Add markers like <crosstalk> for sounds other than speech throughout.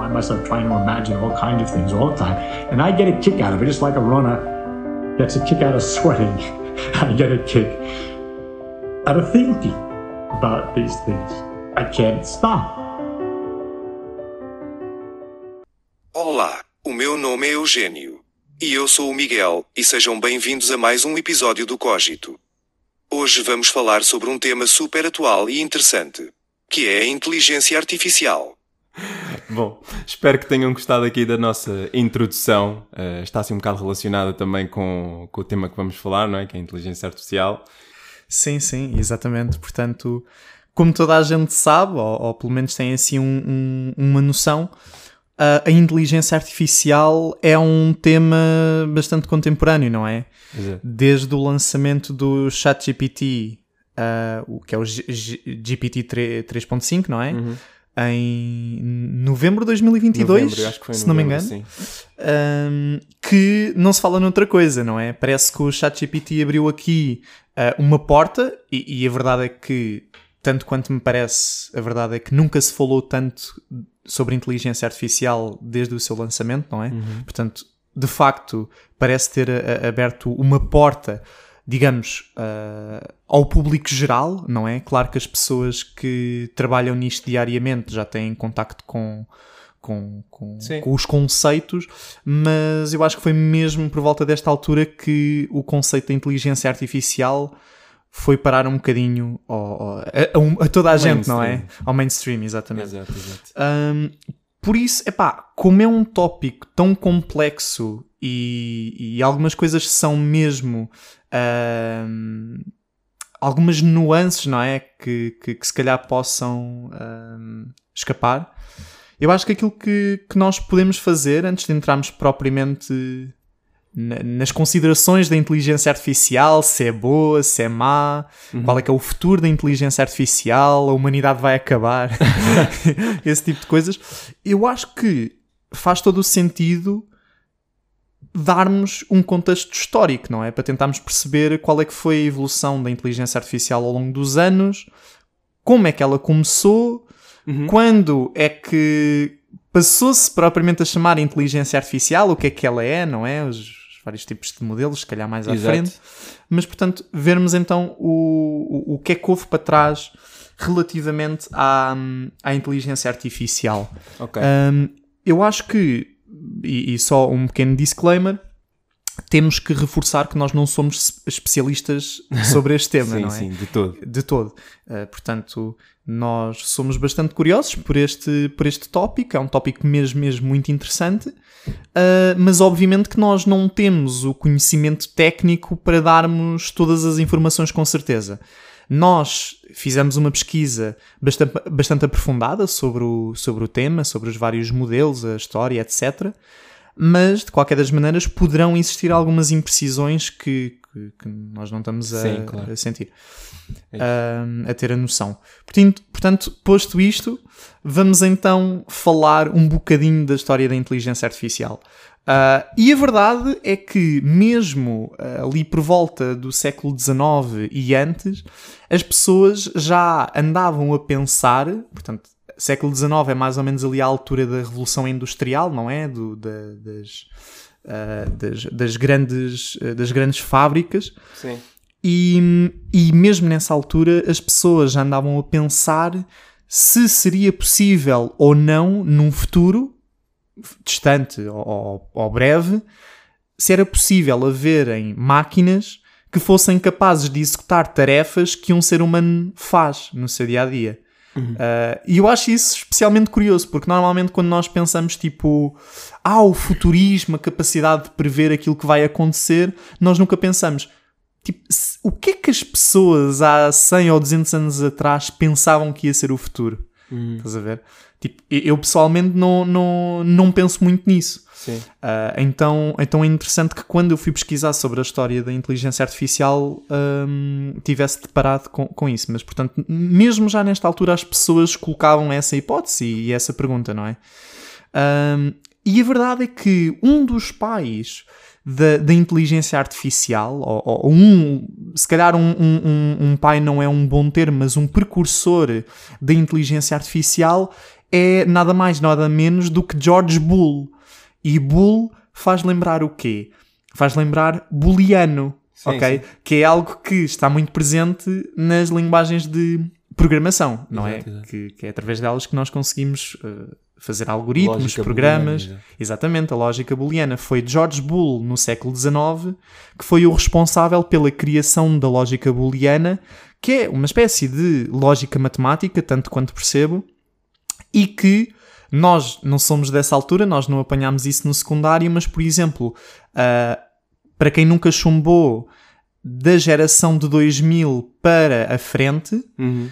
find myself trying to imagine all kinds of things all the time. And I get a kick out of it, just like a runner gets a kick out of sweating. <laughs> I get a kick out of thinking about these things. I can't stop. Olá, o meu nome é Eugênio. E eu sou o Miguel, e sejam bem-vindos a mais um episódio do Cogito. Hoje vamos falar sobre um tema super atual e interessante, que é a inteligência artificial. <laughs> Bom, espero que tenham gostado aqui da nossa introdução. Uh, está assim um bocado relacionada também com, com o tema que vamos falar, não é? Que é a inteligência artificial. Sim, sim, exatamente. Portanto, como toda a gente sabe, ou, ou pelo menos tem assim um, um, uma noção, uh, a inteligência artificial é um tema bastante contemporâneo, não é? Exato. Desde o lançamento do ChatGPT, uh, que é o GPT 3.5, não é? Em novembro de 2022, Novembro, se não me novembro, engano um, que não se fala noutra coisa, não é? Parece que o ChatGPT abriu aqui uh, uma porta e, e a verdade é que, tanto quanto me parece, a verdade é que nunca se falou tanto sobre inteligência artificial desde o seu lançamento, não é? Portanto, de facto, parece ter a- a- aberto uma porta, digamos, uh, ao público geral, não é? Claro que as pessoas que trabalham nisto diariamente já têm contacto com, com, com, com os conceitos, mas eu acho que foi mesmo por volta desta altura que o conceito da inteligência artificial foi parar um bocadinho ao- ao- a, a a toda a gente, não é? Ao mainstream, exatamente. Exato, exato. Um, por isso, epá, como é um tópico tão complexo e, e algumas coisas são mesmo um, algumas nuances, não é? Que, que, que se calhar possam um, escapar. Eu acho que aquilo que, que nós podemos fazer antes de entrarmos propriamente na- nas considerações da inteligência artificial, se é boa, se é má, qual é que é o futuro da inteligência artificial, a humanidade vai acabar, <laughs> <laughs> esse tipo de coisas. Eu acho que faz todo o sentido darmos um contexto histórico, não é? Para tentarmos perceber qual é que foi a evolução da inteligência artificial ao longo dos anos, como é que ela começou, quando é que passou-se propriamente a chamar inteligência artificial, o que é que ela é, não é? Os vários tipos de modelos, se calhar mais à Exato. frente. Mas, portanto, vermos então o, o, o que é que houve para trás relativamente à, à inteligência artificial. Ok. Um, eu acho que, e, e só um pequeno disclaimer, temos que reforçar que nós não somos es- especialistas <laughs> sobre este tema, sim, não é? sim, de todo. de todo. Uh, portanto, nós somos bastante curiosos por este, por este tópico, é um tópico mesmo, mesmo muito interessante, uh, mas obviamente que nós não temos o conhecimento técnico para darmos todas as informações com certeza. Nós fizemos uma pesquisa bastante, bastante aprofundada sobre o, sobre o tema, sobre os vários modelos, a história, etc. Mas, de qualquer das maneiras, poderão existir algumas imprecisões que, que, que nós não estamos a, Sim, claro. a sentir É um, a ter a noção. Portanto, portanto, posto isto, vamos então falar um bocadinho da história da inteligência artificial. Uh, e a verdade é que, mesmo uh, ali por volta do século XIX e antes, as pessoas já andavam a pensar, portanto, século XIX é mais ou menos ali a altura da Revolução Industrial, não é? Do, da- das, uh, das, das grandes, das grandes fábricas. Sim. E, e mesmo nessa altura as pessoas já andavam a pensar se seria possível ou não, num futuro distante ou, ou- breve, se era possível haverem máquinas que fossem capazes de executar tarefas que um ser humano faz no seu dia a dia. Uh, e eu acho isso especialmente curioso, porque normalmente quando nós pensamos tipo, ah, o futurismo, a capacidade de prever aquilo que vai acontecer, nós nunca pensamos, tipo, o que é que as pessoas há 100 ou 200 anos atrás pensavam que ia ser o futuro? Estás a ver? Tipo, eu pessoalmente não, não, não penso muito nisso. Ah, então, então é interessante que quando eu fui pesquisar sobre a história da inteligência artificial hum, tivesse deparado com, com isso. Mas, portanto, mesmo já nesta altura as pessoas colocavam essa hipótese e essa pergunta, não é? Hum, e a verdade é que um dos pais da, da inteligência artificial, ou, ou um, se calhar um, um, um pai não é um bom termo, mas um precursor da inteligência artificial é nada mais, nada menos do que George Bull. E Bull faz lembrar o quê? Faz lembrar booleano, Sim, ok? sim. Que é algo que está muito presente nas linguagens de programação, não Exato, é? exato. Que, que é através delas que nós conseguimos uh, fazer algoritmos, Lógica programas. booleana, Exatamente, a lógica booleana. Foi George Boole, no século XIX, que foi o responsável pela criação da lógica booleana, que é uma espécie de lógica matemática, tanto quanto percebo, e que nós não somos dessa altura, nós não apanhámos isso no secundário, mas, por exemplo, ah, para quem nunca chumbou da geração de 2000 para a frente, Uhum.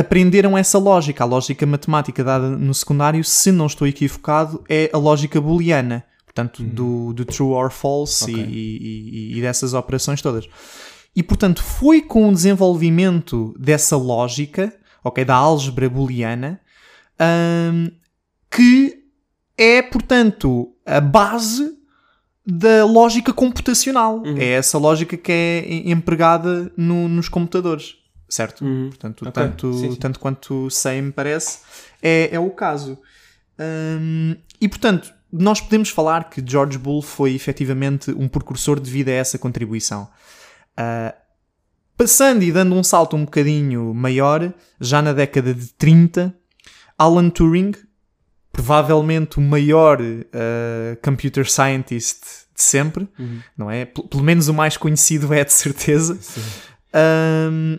Aprenderam essa lógica. A lógica matemática dada no secundário, se não estou equivocado, é a lógica booleana. Portanto, do, do true or false Ok. e, e- e- dessas operações todas. E, portanto, foi com o desenvolvimento dessa lógica, ok, da álgebra booleana, hum, que é, portanto, a base da lógica computacional. É essa lógica que é em- empregada no- nos computadores, certo? Uhum. Portanto, Ok, tanto, sim, sim. tanto quanto sei, me parece, é, é o caso. Hum, e, portanto, nós podemos falar que George Bull foi efetivamente um precursor devido a essa contribuição. Ah, passando e dando um salto um bocadinho maior, já na década de 30, Alan Turing, provavelmente o maior ah, computer scientist de sempre, não é? P- pelo menos o mais conhecido é de certeza. Ahm,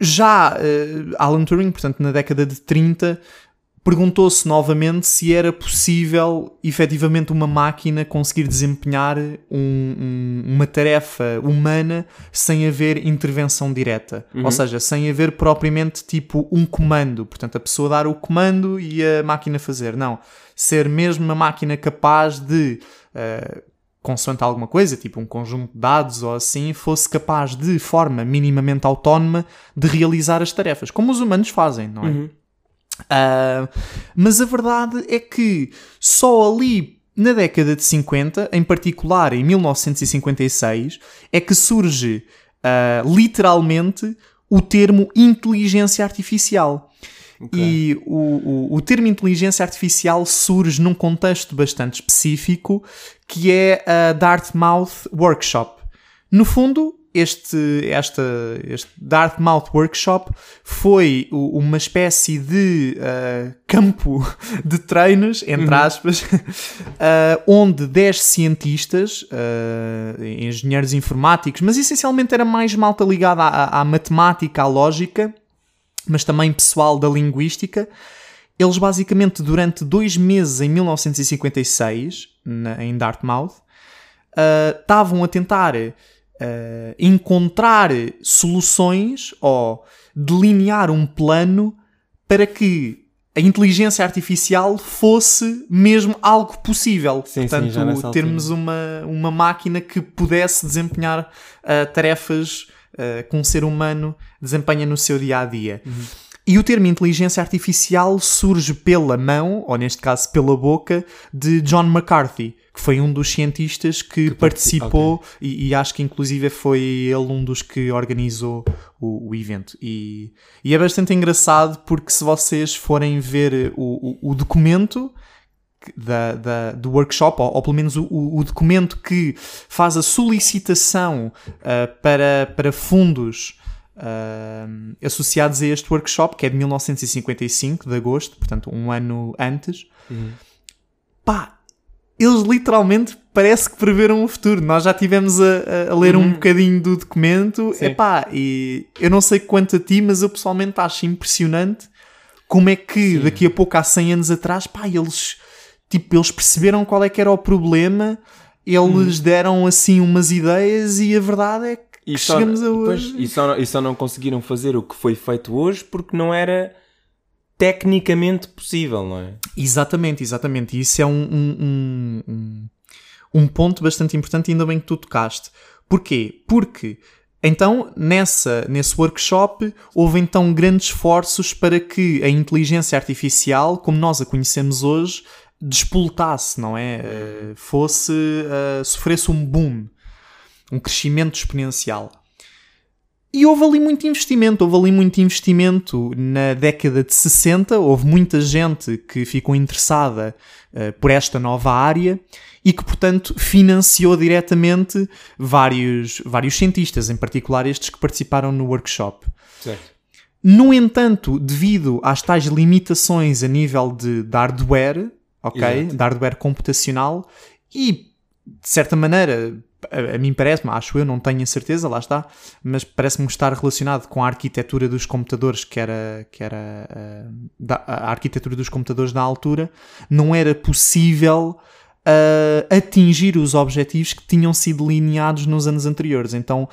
já eh, Alan Turing, portanto, na década de 30, perguntou-se novamente se era possível efetivamente uma máquina conseguir desempenhar um- um- uma tarefa humana sem haver intervenção direta. Ou seja, sem haver propriamente tipo um comando. Portanto, a pessoa dar o comando e a máquina fazer. Não. Ser mesmo uma máquina capaz de. eh, consoante alguma coisa, tipo um conjunto de dados ou assim, fosse capaz de forma minimamente autónoma de realizar as tarefas, como os humanos fazem, não é? Ah, mas a verdade é que só ali na década de 50, em particular em 1956, é que surge ah, literalmente o termo inteligência artificial. E o, o, o termo inteligência artificial surge num contexto bastante específico que é a Dartmouth Workshop. No fundo, este, esta, este Dartmouth Workshop foi uma espécie de ah, campo <laughs> de treinos, entre aspas, ah, <laughs> onde 10 cientistas, ah, engenheiros informáticos, mas essencialmente era mais malta ligada à, à matemática, à lógica, mas também pessoal da linguística. Eles basicamente durante dois meses em 1956, na- em Dartmouth, ah, estavam a tentar ah, encontrar soluções ou delinear um plano para que a inteligência artificial fosse mesmo algo possível. Sim, sim, Portanto, nessa termos uma, uma máquina que pudesse desempenhar ah, tarefas ah, que um ser humano desempenha no seu dia a dia. E o termo inteligência artificial surge pela mão, ou neste caso pela boca, de John McCarthy, que foi um dos cientistas que, partici- participou e, e acho que inclusive foi ele um dos que organizou o, o evento. E, e é bastante engraçado porque se vocês forem ver o, o, o documento que- da, da- do workshop, ou, ou pelo menos o, o- documento que faz a solicitação ah, para, para fundos ah, associados a este workshop, que é de 1955, de agosto, portanto um ano antes. Pá, eles literalmente parece que preveram o futuro. Nós já tivemos a, a- ler um bocadinho do documento. Sim. Epá, e eu não sei quanto a ti, mas eu pessoalmente acho impressionante como é que daqui a pouco, há 100 anos atrás, pá, eles, tipo, eles perceberam qual é que era o problema, eles deram assim umas ideias e a verdade é que E só, chegamos a pois, hoje. e, só, e só não conseguiram fazer o que foi feito hoje porque não era tecnicamente possível, não é? Exatamente, exatamente. E isso é um, um, um, um- ponto bastante importante, ainda bem que tu tocaste. Porquê? Porque então nessa, nesse workshop houve então grandes esforços para que a inteligência artificial, como nós a conhecemos hoje, despoltasse, não é? Uh, fosse, uh, sofresse um boom, um crescimento exponencial. E houve ali muito investimento, houve ali muito investimento na década de 60, houve muita gente que ficou interessada uh, por esta nova área e que, portanto, financiou diretamente vários, vários cientistas, em particular estes que participaram no workshop. Certo. No entanto, devido às tais limitações a nível de, de hardware, ok? Exato. De hardware computacional e, de certa maneira, a, a mim parece-me, acho eu, não tenho a certeza, lá está, mas parece-me estar relacionado com a arquitetura dos computadores, que era, que era uh, da, a arquitetura dos computadores na altura, não era possível uh, atingir os objetivos que tinham sido delineados nos anos anteriores. Então,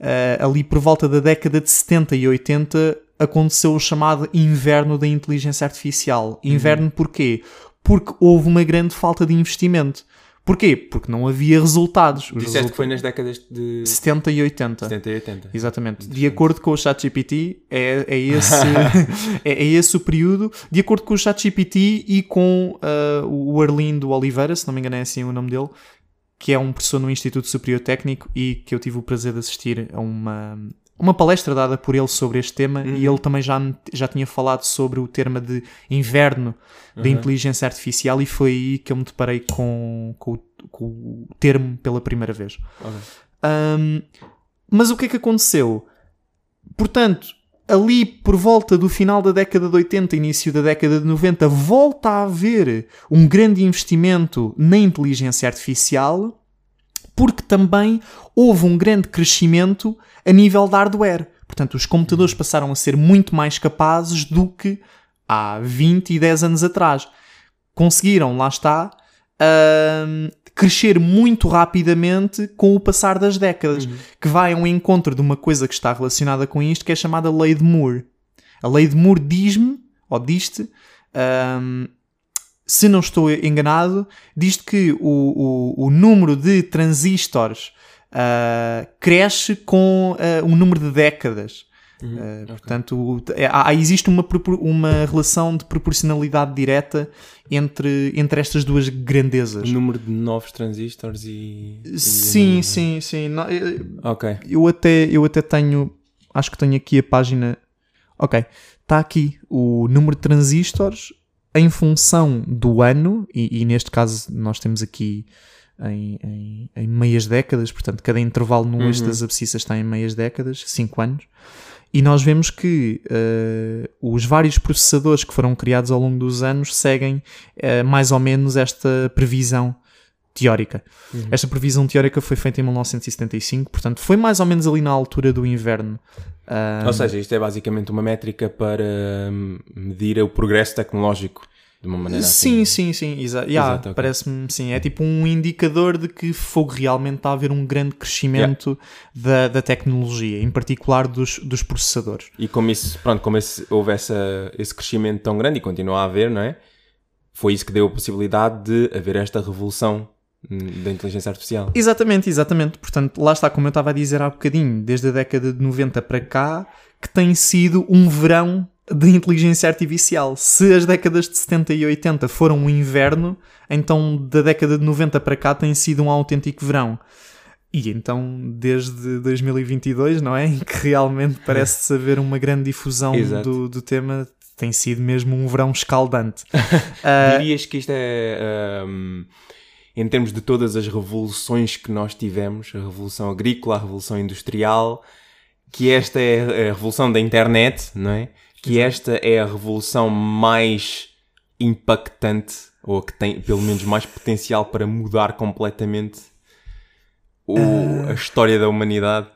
uh, ali por volta da década de 70 e 80, aconteceu o chamado inverno da inteligência artificial. Inverno porquê? Porque houve uma grande falta de investimento. Porquê? Porque não havia resultados. Os Disseste result- que foi nas décadas de 70 e 80. 70 e 80. Exatamente. De acordo com o ChatGPT, é, é, esse, <laughs> é, é esse o período. De acordo com o ChatGPT e com uh, o Arlindo Oliveira, se não me engano é assim o nome dele, que é um professor no Instituto Superior Técnico e que eu tive o prazer de assistir a uma, uma palestra dada por ele sobre este tema e ele também já, já tinha falado sobre o termo de inverno da inteligência artificial e foi aí que eu me deparei com, com, o- com o termo pela primeira vez. Um, mas o que é que aconteceu? Portanto, ali por volta do final da década de 80, início da década de 90, volta a haver um grande investimento na inteligência artificial, porque também houve um grande crescimento a nível de hardware. Portanto, os computadores passaram a ser muito mais capazes do que há 20 e 10 anos atrás. Conseguiram, lá está, ahm, crescer muito rapidamente com o passar das décadas, que vai ao encontro de uma coisa que está relacionada com isto, que é chamada Lei de Moore. A Lei de Moore diz-me, ou diz-te, ahm, se não estou enganado, diz que o, o, o número de transistores ah, cresce com ah, o número de décadas. Uh, Portanto, o- é- há- existe uma, uma relação de proporcionalidade direta entre, entre estas duas O grandezas. número de novos transistores e. e o Sim, sim, sim. Não, eu- Ok. eu até, eu até tenho. Acho que tenho aqui a página. Ok. Está aqui o número de transistores em função do ano, e, e neste caso nós temos aqui em, em, em meias décadas, portanto, cada intervalo no eixo das abscissas está em meias décadas, 5 anos. E nós vemos que eh, os vários processadores que foram criados ao longo dos anos seguem eh, mais ou menos esta previsão teórica. Esta previsão teórica foi feita em 1975, portanto foi mais ou menos ali na altura do inverno. Ah, Ou seja, isto é basicamente uma métrica para hum, medir o progresso tecnológico de uma maneira sim, assim. sim, sim, exa yeah, Exato, ok. parece-me sim. É tipo um indicador de que fogo realmente está a haver um grande crescimento da, da tecnologia, em particular dos, dos processadores. E como isso, pronto, como esse, houve essa, esse crescimento tão grande e continua a haver, não é? Foi isso que deu a possibilidade de haver esta revolução da inteligência artificial. Exatamente, exatamente. Portanto, lá está, como eu estava a dizer há bocadinho, desde a década de 90 para cá, que tem sido um verão de inteligência artificial. Se as décadas de 70 e 80 foram um inverno, então da década de 90 para cá tem sido um autêntico verão. E então, desde 2022, não é? <laughs> Em que realmente parece <laughs> haver uma grande difusão do, do tema, tem sido mesmo um verão escaldante. <laughs> Ah, Dirias que isto é, em termos de todas as revoluções que nós tivemos, a revolução agrícola, a revolução industrial, que esta é a revolução da internet, não é? Que esta é a revolução mais impactante, ou que tem pelo menos mais potencial para mudar completamente o- a história da humanidade.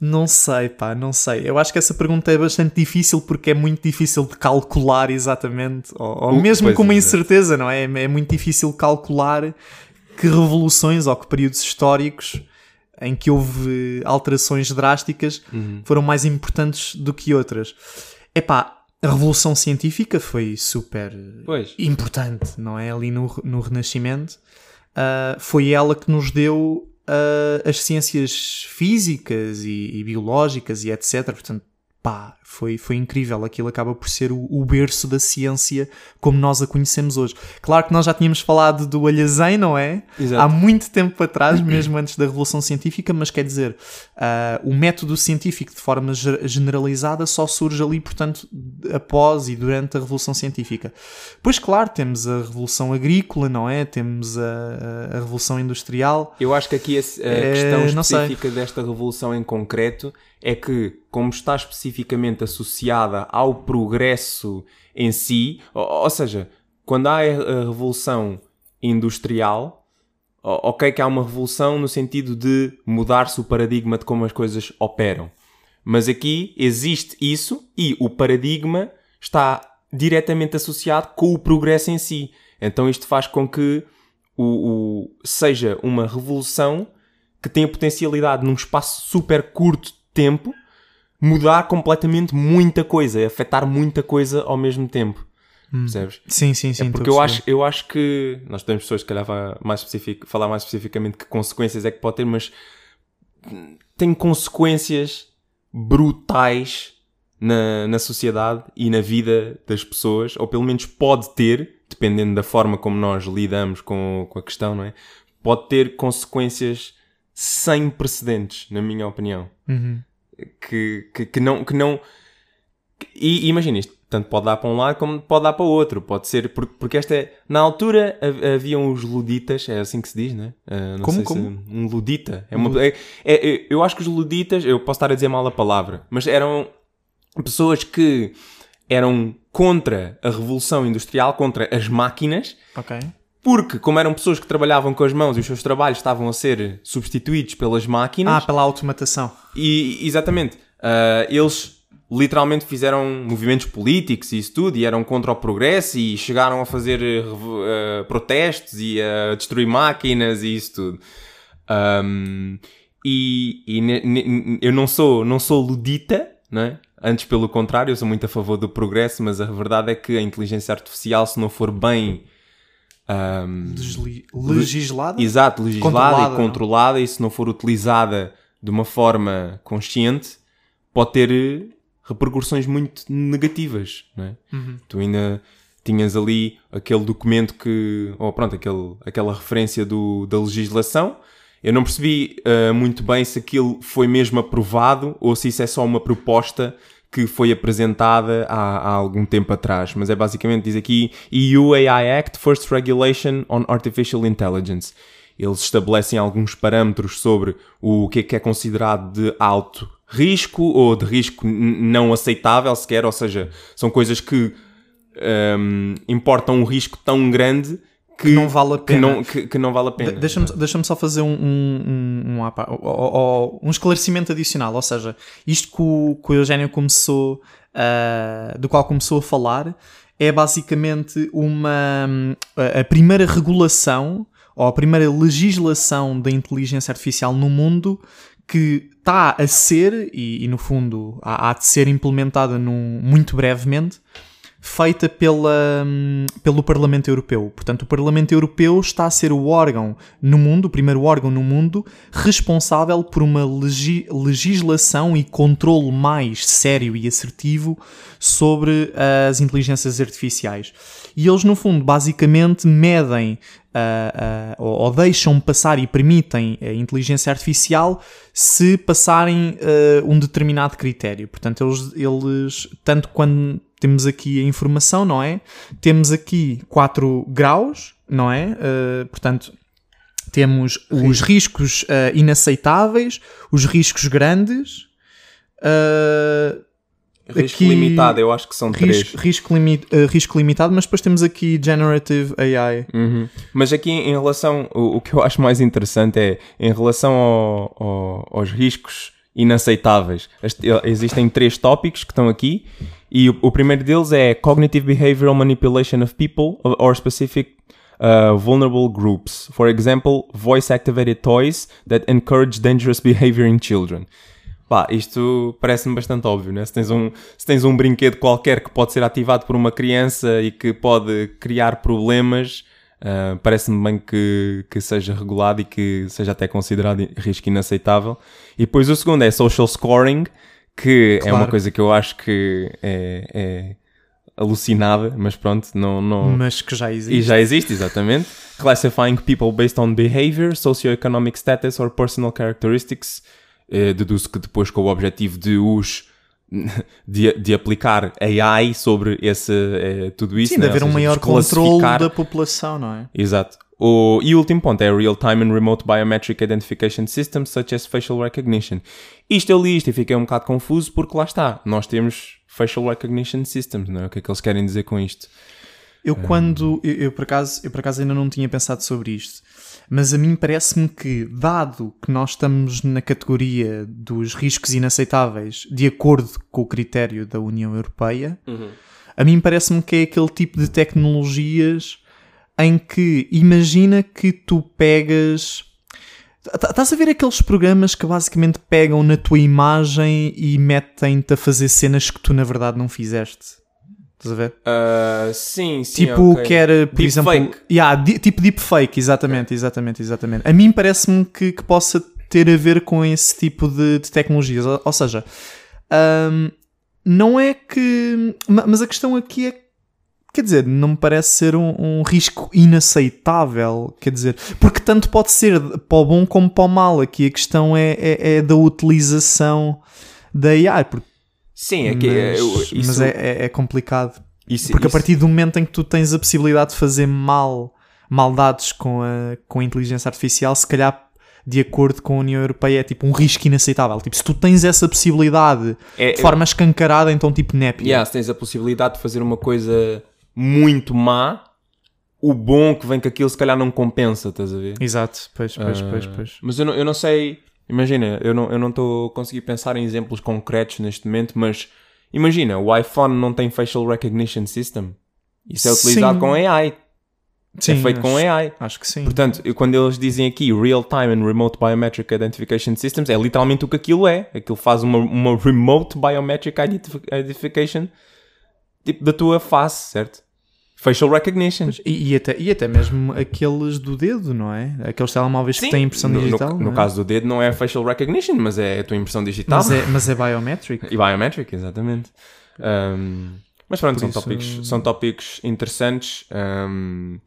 Não sei, pá, não sei. Eu acho que essa pergunta é bastante difícil porque é muito difícil de calcular exatamente, ou, ou O- mesmo com uma incerteza, não é? É muito difícil calcular que revoluções ou que períodos históricos em que houve alterações drásticas Uhum. foram mais importantes do que outras. Epá, a revolução científica foi super Pois. importante, não é? Ali no, no Renascimento. Ah, foi ela que nos deu ah, as ciências físicas e, e biológicas e etc. Portanto, pá, Foi, foi incrível. Aquilo acaba por ser o, o berço da ciência como nós a conhecemos hoje. Claro que nós já tínhamos falado do Alhazem, não é? Exato. Há muito tempo atrás, mesmo antes da Revolução Científica, mas quer dizer, ah, o método científico de forma ge- generalizada só surge ali, portanto, após e durante a Revolução Científica. Pois, claro, temos a Revolução Agrícola, não é? Temos a, a- Revolução Industrial. Eu acho que aqui a, a É, questão sei. específica desta revolução em concreto é que, como está especificamente associada ao progresso em si, ou, ou seja, quando há a, revolução industrial, ok que há uma revolução no sentido de mudar-se o paradigma de como as coisas operam. Mas aqui existe isso e o paradigma está diretamente associado com o progresso em si. Então isto faz com que o, o- seja uma revolução que tem a potencialidade num espaço super curto de tempo mudar completamente muita coisa, afetar muita coisa ao mesmo tempo. Percebes? Sim, sim, sim. É porque eu acho, eu acho que nós temos pessoas que calhar mais específico, falar mais especificamente que consequências é que pode ter, mas tem consequências brutais na, na sociedade e na vida das pessoas, ou pelo menos pode ter, dependendo da forma como nós lidamos com, com a questão, não é? Pode ter consequências sem precedentes, na minha opinião. Uhum. Que, que, que não. Que não e e imagina isto, tanto pode dar para um lado como pode dar para o outro. Pode ser. Porque, porque esta é. Na altura ha- haviam os luditas, é assim que se diz, né? Ah, não Como, sei como? se. Um ludita. É uma, é- é- eu acho que os luditas, eu posso estar a dizer mal a palavra, mas eram pessoas que eram contra a revolução industrial, contra as máquinas, Ok. Porque, como eram pessoas que trabalhavam com as mãos e os seus trabalhos estavam a ser substituídos pelas máquinas, Ah, pela automatação. e, exatamente. ah, eles literalmente fizeram movimentos políticos e isso tudo, e eram contra o progresso, e chegaram a fazer ah, protestos e a destruir máquinas e isso tudo. Ahm, e e eu não sou, não sou ludita, não é? Antes, pelo contrário, eu sou muito a favor do progresso, mas a verdade é que a inteligência artificial, se não for bem ahm, Desli- Legislada? Exato, legislada Controlada, e não? controlada, e se não for utilizada de uma forma consciente, pode ter eh, repercussões muito negativas, não é? Uhum. Tu ainda tinhas ali aquele documento que, ou pronto, aquele, aquela referência do, da legislação. Eu não percebi eh, muito bem se aquilo foi mesmo aprovado ou se isso é só uma proposta que foi apresentada há, há algum tempo atrás. Mas é basicamente, diz aqui, EU AI Act, First Regulation on Artificial Intelligence. Eles estabelecem alguns parâmetros sobre o que é que é considerado de alto risco ou de risco não aceitável sequer, ou seja, são coisas que hum, importam um risco tão grande que, não vale a que pena. não, que, que não vale a pena. De- Deixa-me deixa só fazer um, um, um, um, um esclarecimento adicional. Ou seja, isto que o, que o Eugénio começou, ah, do qual começou a falar, é basicamente uma, a a primeira regulação ou a primeira legislação da inteligência artificial no mundo que está a ser, e, e no fundo há, há de ser implementada num, muito brevemente, feita pela, hum, pelo Parlamento Europeu. Portanto, o Parlamento Europeu está a ser o órgão no mundo, o primeiro órgão no mundo, responsável por uma legi- legislação e controle mais sério e assertivo sobre as inteligências artificiais. E eles, no fundo, basicamente medem ah, ah, ou, deixam passar e permitem a inteligência artificial se passarem ah, um determinado critério. Portanto, eles, eles, tanto quando temos aqui a informação, não é? Temos aqui 4 graus, não é? Ah, portanto, temos os riscos ah, inaceitáveis, os riscos grandes. ah, risco aqui- limitado, eu acho que são três. risco, risco, limi- ah, risco limitado, mas depois temos aqui Generative AI. Uhum. Mas aqui em relação, o, o que eu acho mais interessante é em relação ao- ao- aos riscos inaceitáveis. Este- existem três tópicos que estão aqui e o, o primeiro deles é Cognitive Behavioral Manipulation of People or- Specific uh, Vulnerable Groups. For example, voice-activated toys that encourage dangerous behavior in children. Pá, isto parece-me bastante óbvio, né? Se tens, um, se tens um brinquedo qualquer que pode ser ativado por uma criança e que pode criar problemas, ah, parece-me bem que, que seja regulado e que seja até considerado risco inaceitável. E depois o segundo é social scoring, que é Claro. uma coisa que eu acho que é, é alucinada, mas pronto, não, não, Mas que já existe. e já existe, exatamente. Classifying people based on behavior, socioeconomic status or personal characteristics. Eh, deduzo que depois com o objetivo de os <laughs> de, de aplicar AI sobre esse, eh, tudo isso. Sim, de né? Ou haver um seja, maior de controle da população, não é? Exato. O, e o último ponto é Real-Time and Remote Biometric Identification Systems, such as Facial Recognition. Isto eu li isto e fiquei um bocado confuso porque lá está, nós temos Facial Recognition Systems, não é? O que é que eles querem dizer com isto? Eu quando eu, eu por acaso eu por acaso ainda não tinha pensado sobre isto, mas a mim parece-me que dado que nós estamos na categoria dos riscos inaceitáveis de acordo com o critério da União Europeia, a mim parece-me que é aquele tipo de tecnologias em que imagina que tu pegas Tá- Estás a ver aqueles programas que basicamente pegam na tua imagem e metem-te a fazer cenas que tu na verdade não fizeste? Estás a ver? Ah, sim, sim. Tipo, ok. que era, por exemplo. Deepfake. Yeah, di- tipo deepfake, exatamente, exatamente, exatamente. A mim parece-me que, que possa ter a ver com esse tipo de, de tecnologias. Ou, ou seja, hum, não é que. ma- Mas a questão aqui é. Quer dizer, não me parece ser um, um risco inaceitável. Quer dizer, porque tanto pode ser para o bom como para o mal. Aqui a questão é, é, é da utilização da AI. Porque, Sim, é que é, mas eu- isso, mas é, é- é complicado. isso- Porque a isso- partir do momento em que tu tens a possibilidade de fazer mal, maldades com a, com a inteligência artificial, se calhar de acordo com a União Europeia é tipo um risco inaceitável. Tipo, se tu tens essa possibilidade É- de forma escancarada, então tipo népia. Yeah, se tens a possibilidade de fazer uma coisa muito má, o bom que vem com aquilo se calhar não compensa, estás a ver? Exato, pois, pois, pois, Ah, pois. Mas eu não, eu não sei, imagina, eu não eu não estou a conseguir pensar em exemplos concretos neste momento, mas imagina, o iPhone não tem facial recognition system. Isso é utilizado Sim. com AI, Sim, é feito com acho, AI. Acho que sim. Portanto, quando eles dizem aqui Real Time and Remote Biometric Identification Systems, é literalmente o que aquilo é. Aquilo faz uma, uma Remote Biometric Identif- Identification tipo da tua face, certo? Facial Recognition. E, e até, e até mesmo aqueles do dedo, não é? Aqueles telemóveis que têm impressão no, no- digital. No, não é? caso do dedo não é facial recognition, mas é a tua impressão digital. mas, é, mas é biometric. <laughs> E biometric, exatamente. Um, mas pronto, Por são, isso- tópicos, são tópicos interessantes um,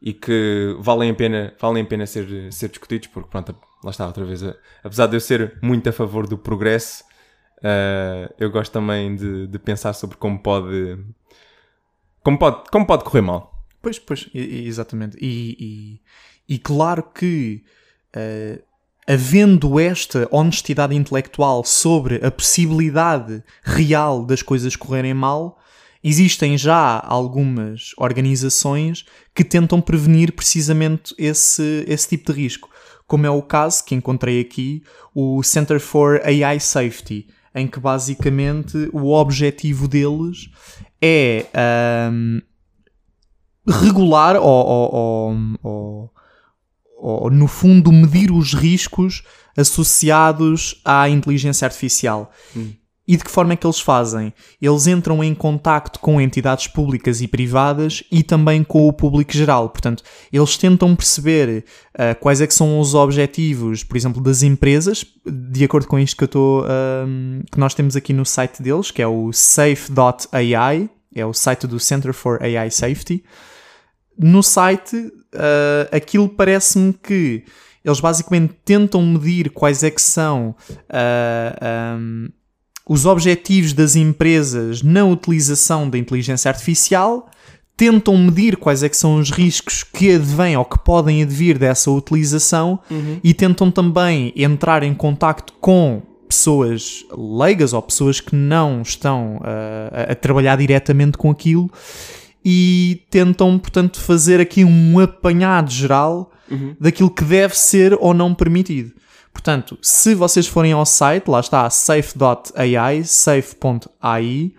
e que valem a pena, valem a pena ser, ser discutidos, porque pronto, lá está outra vez. Apesar de eu ser muito a favor do progresso, uh, eu gosto também de, de pensar sobre como pode, como pode, como pode correr mal. Pois, pois, exatamente. E, e, e claro que, eh, havendo esta honestidade intelectual sobre a possibilidade real das coisas correrem mal, existem já algumas organizações que tentam prevenir precisamente esse, esse tipo de risco. Como é o caso que encontrei aqui, o Center for AI Safety, em que basicamente o objetivo deles é. ahm, regular ou, ou- ou- ou- ou, no fundo medir os riscos associados à inteligência artificial. E de que forma é que eles fazem? Eles entram em contacto com entidades públicas e privadas e também com o público geral. Portanto, eles tentam perceber ah, quais é que são os objetivos, por exemplo, das empresas, de acordo com isto que eu estou ahm, que nós temos aqui no site deles, que é o safe.ai, é o site do Center for AI Safety. No site, ah, aquilo parece-me que eles basicamente tentam medir quais é que são ah, ahm, os objetivos das empresas na utilização da inteligência artificial, tentam medir quais é que são os riscos que advêm ou que podem advir dessa utilização e tentam também entrar em contacto com pessoas leigas ou pessoas que não estão ah, a, a trabalhar diretamente com aquilo e tentam, portanto, fazer aqui um apanhado geral daquilo que deve ser ou não permitido. Portanto, se vocês forem ao site, lá está safe.ai, safe.ai,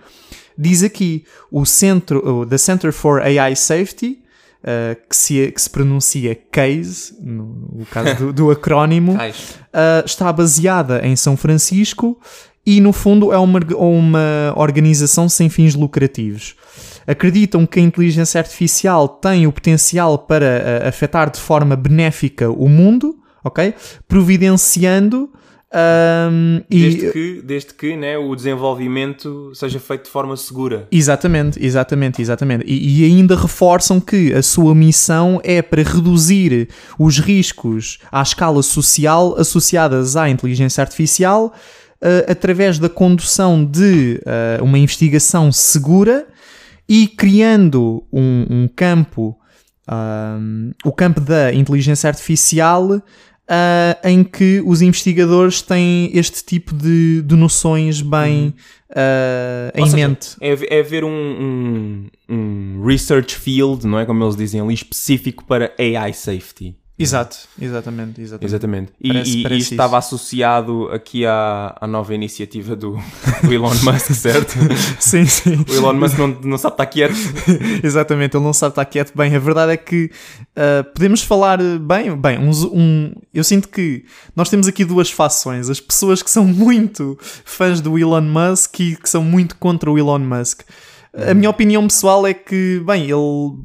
diz aqui o centro, o The Center for AI Safety, uh, que, se, que se pronuncia CASE, no, no caso do, do <laughs> acrónimo, Uh, está baseada em São Francisco e, no fundo, é uma, uma organização sem fins lucrativos. Acreditam que a inteligência artificial tem o potencial para uh, afetar de forma benéfica o mundo, ok? Providenciando Um, Desde e, que, desde que né, o desenvolvimento seja feito de forma segura. Exatamente, exatamente, exatamente. E, e ainda reforçam que a sua missão é para reduzir os riscos à escala social associadas à inteligência artificial uh, através da condução de uh, uma investigação segura e criando um, um campo, um, o campo da inteligência artificial uh, em que os investigadores têm este tipo de, de noções bem uh, em seja, mente. É, é ver um, um, um research field, não é como eles dizem ali, específico para AI safety. Exato, exatamente, exatamente. Exatamente. E, Parece- e- e parece isto estava associado aqui à, à nova iniciativa do, do Elon Musk, <laughs> certo? Sim, sim. O Elon Musk não, não sabe estar quieto. <laughs> Exatamente, ele não sabe estar quieto bem. A verdade é que uh, podemos falar bem. Bem, uns- um, eu sinto que nós temos aqui duas fações: as pessoas que são muito fãs do Elon Musk e que são muito contra o Elon Musk. A minha opinião pessoal é que, bem, ele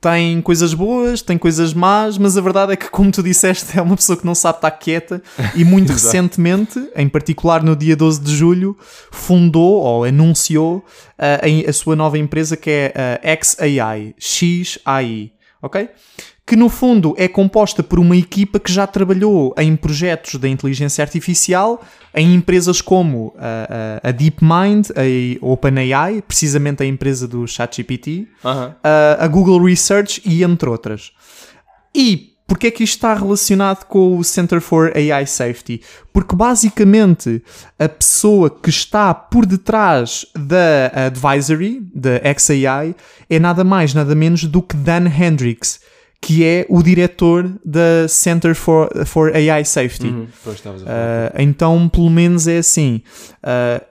tem coisas boas, tem coisas más, mas a verdade é que, como tu disseste, <laughs> é uma pessoa que não sabe estar quieta e <laughs> muito recentemente, em particular no dia 12 de julho, fundou ou anunciou ah, em- a sua nova empresa que é a XAI, XAI, ok? Que no fundo é composta por uma equipa que já trabalhou em projetos da inteligência artificial em empresas como a, a- a DeepMind, a OpenAI, precisamente a empresa do ChatGPT, Aham. a, a Google Research e entre outras. E porquê é que isto está relacionado com o Center for AI Safety? Porque basicamente a pessoa que está por detrás da advisory, da XAI, é nada mais, nada menos do que Dan Hendricks, que é o diretor da Center for, for AI Safety. Uhum. Uh, então, pelo menos é assim. uh,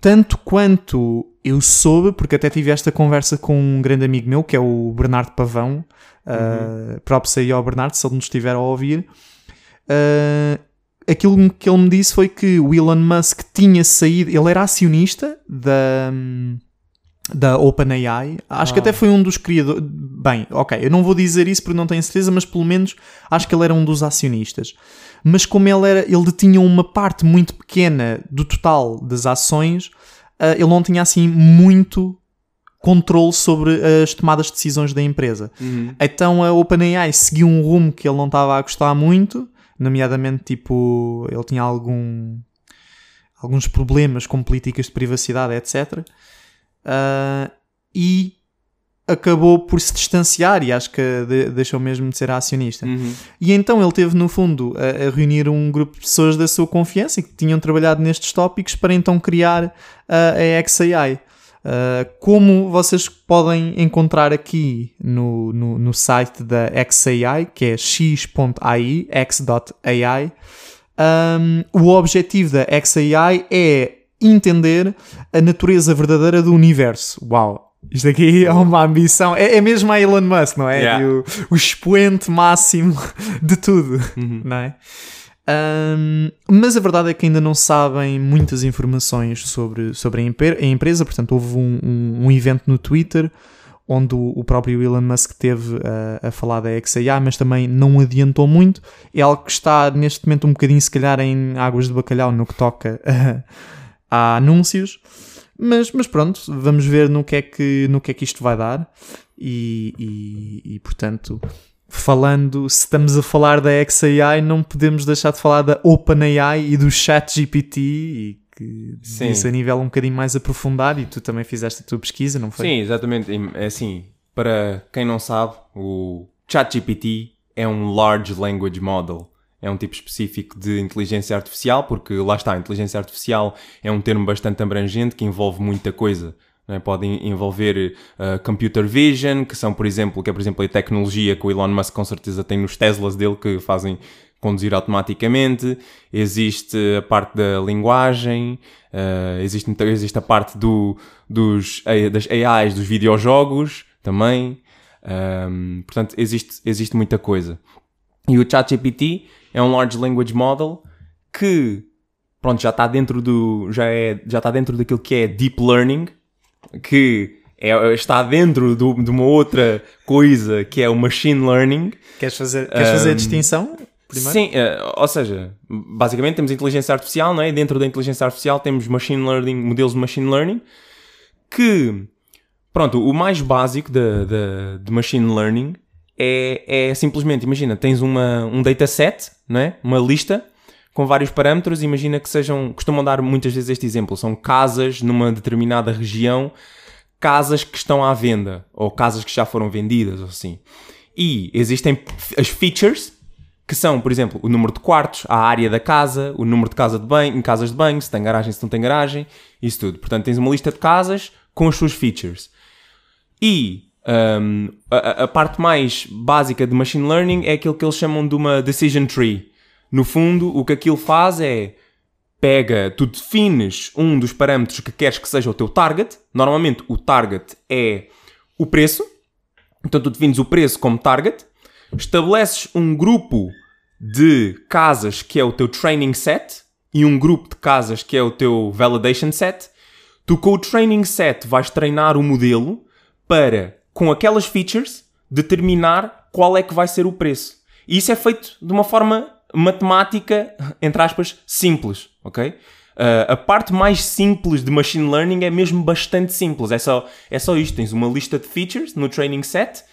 tanto quanto eu soube, porque até tive esta conversa com um grande amigo meu, que é o Bernardo Pavão. Uh, Props aí ao Bernardo, se ele nos estiver a ouvir. Uh, aquilo que ele me disse foi que o Elon Musk tinha saído. Ele era acionista da. Da OpenAI, acho que Ah. até foi um dos criadores. Bem, ok, eu não vou dizer isso porque não tenho certeza, mas pelo menos acho que ele era um dos acionistas mas como ele, era, ele detinha uma parte muito pequena do total das ações, ah, ele não tinha assim muito controle sobre as tomadas de decisões da empresa. Uhum. Então a OpenAI seguiu um rumo que ele não estava a gostar muito, nomeadamente tipo, ele tinha algum alguns problemas com políticas de privacidade, etc. Ah, e acabou por se distanciar e acho que de- deixou mesmo de ser acionista. Uhum. E então ele teve, no fundo, a, a reunir um grupo de pessoas da sua confiança que tinham trabalhado nestes tópicos para então criar uh, a XAI. Uh, como vocês podem encontrar aqui no, no, no site da XAI, que é x.ai, x.ai, um, o objetivo da XAI é entender a natureza verdadeira do universo. Uau! Isto aqui é uma ambição. É, é mesmo a Elon Musk, não é? Yeah. O, o expoente máximo <laughs> de tudo, Uhum. não é? Um, mas a verdade é que ainda não sabem muitas informações sobre, sobre a, empresa. Portanto, houve um, um- um evento no Twitter onde o, o próprio Elon Musk teve a, a falar da XAI, mas também não adiantou muito. É algo que está neste momento um bocadinho, se calhar, em águas de bacalhau no que toca a, anúncios. Mas, mas pronto, vamos ver no que é que, no que, é que isto vai dar. E, e, e, portanto, falando, se estamos a falar da XAI, não podemos deixar de falar da OpenAI e do ChatGPT, e que Sim. isso a nível um bocadinho mais aprofundado. E tu também fizeste a tua pesquisa, não foi? Sim, exatamente. É assim, para quem não sabe, o ChatGPT é um Large Language Model. É um tipo específico de inteligência artificial, porque lá está, inteligência artificial é um termo bastante abrangente que envolve muita coisa. é? En- envolver uh, computer vision, que são, por exemplo, que é, por exemplo, a tecnologia que o Elon Musk com certeza tem nos Teslas dele que fazem conduzir automaticamente. Existe a parte da linguagem, uh, existe, existe a parte do, dos, das AIs dos videojogos também. Um, portanto, existe, existe muita coisa. E o ChatGPT é um Large Language Model que pronto, já está dentro do já é já está dentro daquilo que é deep learning, que é, está dentro do- de uma outra coisa que é o machine learning. Queres fazer, queres fazer a Um, distinção? primeiro? Sim, eh, ou seja, basicamente temos inteligência artificial, não é? Dentro da inteligência artificial temos machine learning, modelos de machine learning, que, pronto, o mais básico de, de, de machine learning é, é simplesmente, imagina, tens uma, um dataset, não é? Uma lista com vários parâmetros, imagina que sejam, costumam dar muitas vezes este exemplo, são casas numa determinada região, casas que estão à venda, ou casas que já foram vendidas, ou assim. E existem as features, que são, por exemplo, o número de quartos, a área da casa, o número de casa de banho, em casas de banho, se tem garagem, se não tem garagem, isso tudo. Portanto, tens uma lista de casas com as suas features. E um, a, a parte mais básica de machine learning é aquilo que eles chamam de uma decision tree. No fundo, o que aquilo faz é pega, tu defines um dos parâmetros que queres que seja o teu target. Normalmente o target é o preço. Então tu defines o preço como target. Estabeleces um grupo de casas que é o teu training set e um grupo de casas que é o teu validation set. Tu com o training set vais treinar o modelo para, com aquelas features, determinar qual é que vai ser o preço. E isso é feito de uma forma matemática, entre aspas, simples, ok? Uh, a parte mais simples de machine learning é mesmo bastante simples. É só, é só isto. Tens uma lista de features no training set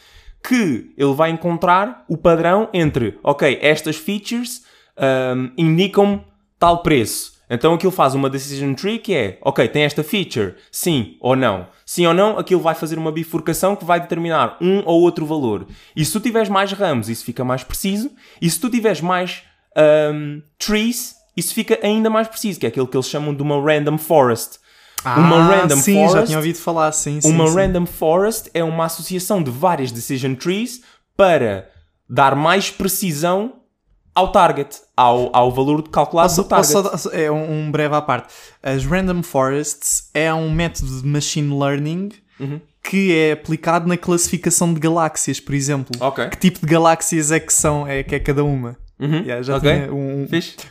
que ele vai encontrar o padrão entre, ok, estas features um, indicam tal preço. Então aquilo faz uma decision tree que é, ok, tem esta feature, sim ou não. Sim ou não, aquilo vai fazer uma bifurcação que vai determinar um ou outro valor. E se tu tiveres mais ramos, isso fica mais preciso. E se tu tiveres mais um, trees, isso fica ainda mais preciso, que é aquilo que eles chamam de uma random forest. uma random sim, forest, já tinha ouvido falar, sim, sim uma sim. random forest é uma associação de várias decision trees para dar mais precisão ao target, ao, ao valor calculado Posso- do target. posso é um, um breve à parte. As random forests é um método de machine learning Uhum. que é aplicado na classificação de galáxias, por exemplo. Ok. Que tipo de galáxias é que são, é que é cada uma? Uhum. Yeah, já Ok. tinha um, um-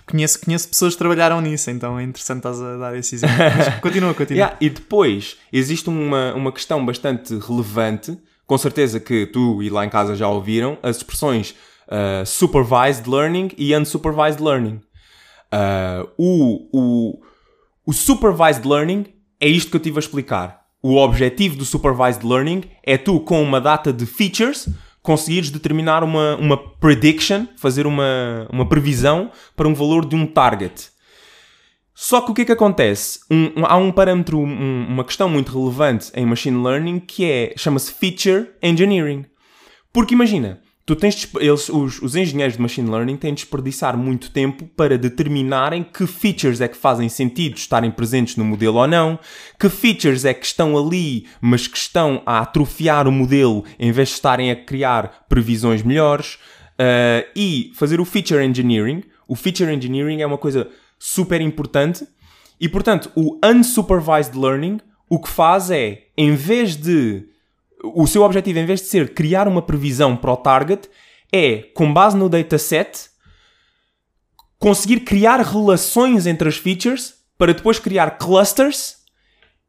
conheço, conheço pessoas que trabalharam nisso, então é interessante estás a dar esse exemplo. <laughs> Mas continua, continua. Yeah, e depois existe uma, uma questão bastante relevante, com certeza que tu e lá em casa já ouviram, as expressões uh, supervised learning e unsupervised learning. Uh, o, o, o supervised learning é isto que eu tive a explicar. O objetivo do supervised learning é tu, com uma data de features, conseguires determinar uma, uma prediction, fazer uma, uma previsão para um valor de um target. Só que o que é que acontece? Um- um- há um parâmetro, um- uma questão muito relevante em machine learning que é chama-se feature engineering. Porque imagina, tu tens eles, os, os engenheiros de machine learning têm de desperdiçar muito tempo para determinarem que features é que fazem sentido estarem presentes no modelo ou não, que features é que estão ali, mas que estão a atrofiar o modelo em vez de estarem a criar previsões melhores. Uh, e fazer o feature engineering. O feature engineering é uma coisa super importante. E portanto, o unsupervised learning o que faz é, em vez de. O seu objetivo, em vez de ser criar uma previsão para o target, é, com base no dataset, conseguir criar relações entre as features para depois criar clusters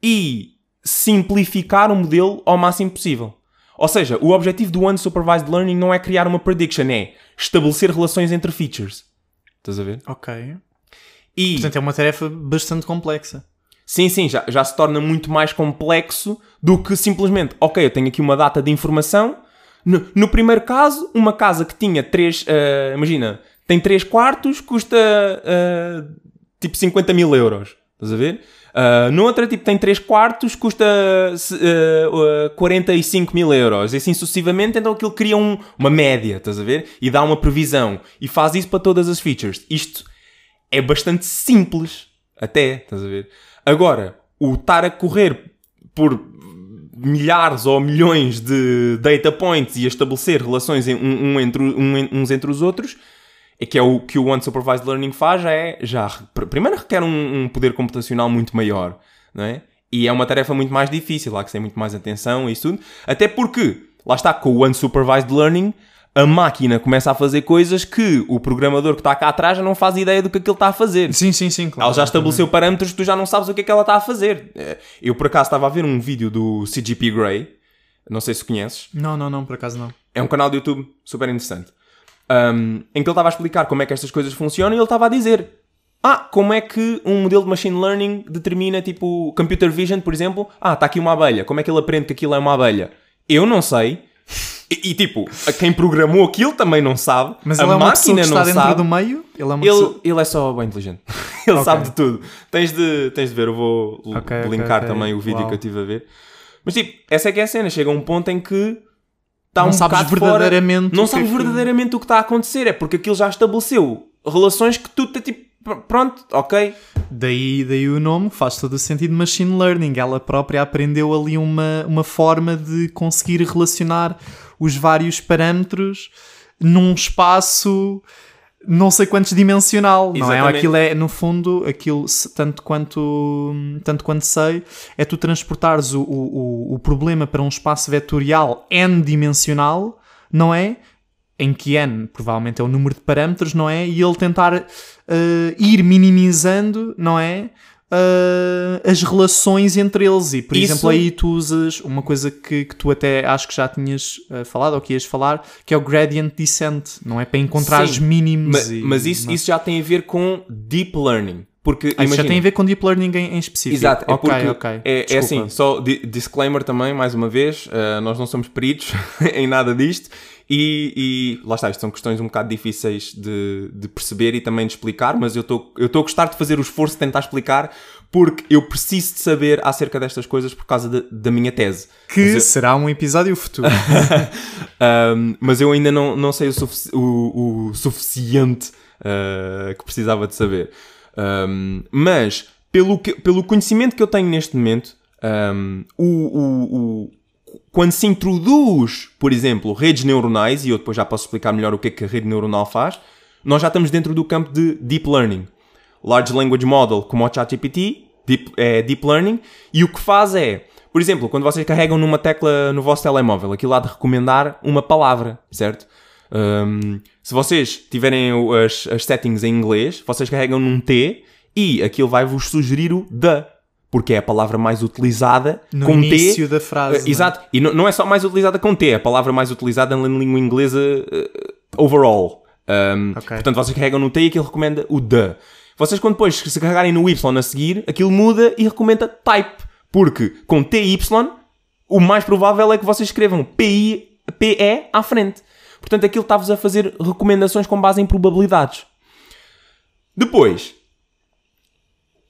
e simplificar o modelo ao máximo possível. Ou seja, o objetivo do unsupervised learning não é criar uma prediction, é estabelecer relações entre features. Estás a ver? Ok. E, Portanto, é uma tarefa bastante complexa. Sim, sim, já, já se torna muito mais complexo do que simplesmente, ok, eu tenho aqui uma data de informação. No, no primeiro caso, uma casa que tinha três, eh, imagina, tem três quartos, custa eh, tipo 50 mil euros. Estás a ver? Uh, no outro, tipo, tem 3 quartos, custa uh, uh, 45 mil euros. E assim sucessivamente, então aquilo cria um- uma média, estás a ver? E dá uma previsão. E faz isso para todas as features. Isto é bastante simples, até, estás a ver? Agora, o estar a correr por milhares ou milhões de data points e a estabelecer relações um, um entre, um uns entre os outros, é que é o que o unsupervised learning faz, é, já, pr- primeiro requer um, um poder computacional muito maior, não é? E é uma tarefa muito mais difícil, há que ter muito mais atenção e isso tudo, até porque, lá está, com o unsupervised learning, a máquina começa a fazer coisas que o programador que está cá atrás já não faz ideia do que aquilo está a fazer. Sim, sim, sim, claro. Ela já estabeleceu parâmetros que tu já não sabes o que é que ela está a fazer. Eh, Eu, por acaso, estava a ver um vídeo do CGP Grey, não sei se conheces, Não, não, não, por acaso não. é um canal de YouTube super interessante. um, em que ele estava a explicar como é que estas coisas funcionam e ele estava a dizer ah, como é que um modelo de machine learning determina, tipo, computer vision, por exemplo? Ah, está aqui uma abelha. Como é que ele aprende que aquilo é uma abelha? Eu não sei. E, e, tipo, a quem programou aquilo também não sabe. Mas a ele é uma pessoa máquina que não está dentro sabe. do meio? Ele é uma Ele, pessoa... ele é só bem inteligente. <laughs> ele Ok. sabe de tudo. Tens de, tens de ver, eu vou l- Ok, ok, linkar ok. também o vídeo Uau. que eu estive a ver. Mas tipo, essa é que é a cena. Chega um ponto em que está Não um sabes bocado fora- verdadeiramente Não que sabes é que- verdadeiramente o que está a acontecer. É porque aquilo já estabeleceu relações que tu te tipo. pr- Pronto, ok. Daí, daí o nome faz todo o sentido machine learning. Ela própria aprendeu ali uma, uma forma de conseguir relacionar os vários parâmetros num espaço não sei quantos dimensional, não é? Exatamente. Aquilo é, no fundo, aquilo, tanto quanto, tanto quanto sei, é tu transportares o, o, o- problema para um espaço vetorial n-dimensional, não é? Em que n provavelmente é o número de parâmetros, não é? E ele tentar eh, ir minimizando, não é? Eh, as relações entre eles. E, por Isso- exemplo, aí tu usas uma coisa que, que tu até acho que já tinhas eh, falado ou que ias falar, que é o gradient descent, não é? Para encontrar Sim, os mínimos. Ma- e- mas isso, não- isso já tem a ver com deep learning. Porque Ah, isso já imagina, tem a ver com deep learning em, em específico. Exato, é ok, porque ok. é, é assim, só di- disclaimer também, mais uma vez, uh, nós não somos peritos <laughs> em nada disto e, e lá está, isto são questões um bocado difíceis de, de perceber e também de explicar, mas eu estou eu a gostar de fazer o esforço de tentar explicar porque eu preciso de saber acerca destas coisas por causa da- da minha tese. Que eu- será um episódio futuro. <laughs> Um, mas eu ainda não, não sei o, sufici- o- o suficiente uh, que precisava de saber. Um, mas, pelo, que- pelo conhecimento que eu tenho neste momento, um, o, o- o- quando se introduz, por exemplo, redes neuronais, e eu depois já posso explicar melhor o que é que a rede neuronal faz, nós já estamos dentro do campo de Deep Learning. Large Language Model, como o ChatGPT, deep, é Deep Learning, e o que faz é, por exemplo, quando vocês carregam numa tecla no vosso telemóvel, aquilo há de recomendar uma palavra, certo? Um, se vocês tiverem as, as settings em inglês, vocês carregam num T e aquilo vai-vos sugerir o the, porque é a palavra mais utilizada No com início T. da frase. Uh? Exato. E não, não é só mais utilizada com T, é a palavra mais utilizada na língua inglesa uh, overall. Um, Ok. Portanto, vocês carregam no T e aquilo recomenda o the. Vocês, quando depois se carregarem no Y a seguir, aquilo muda e recomenda type. Porque com TY, o mais provável é que vocês escrevam PI, PE à frente. Portanto, aquilo está-vos a fazer recomendações com base em probabilidades. Depois,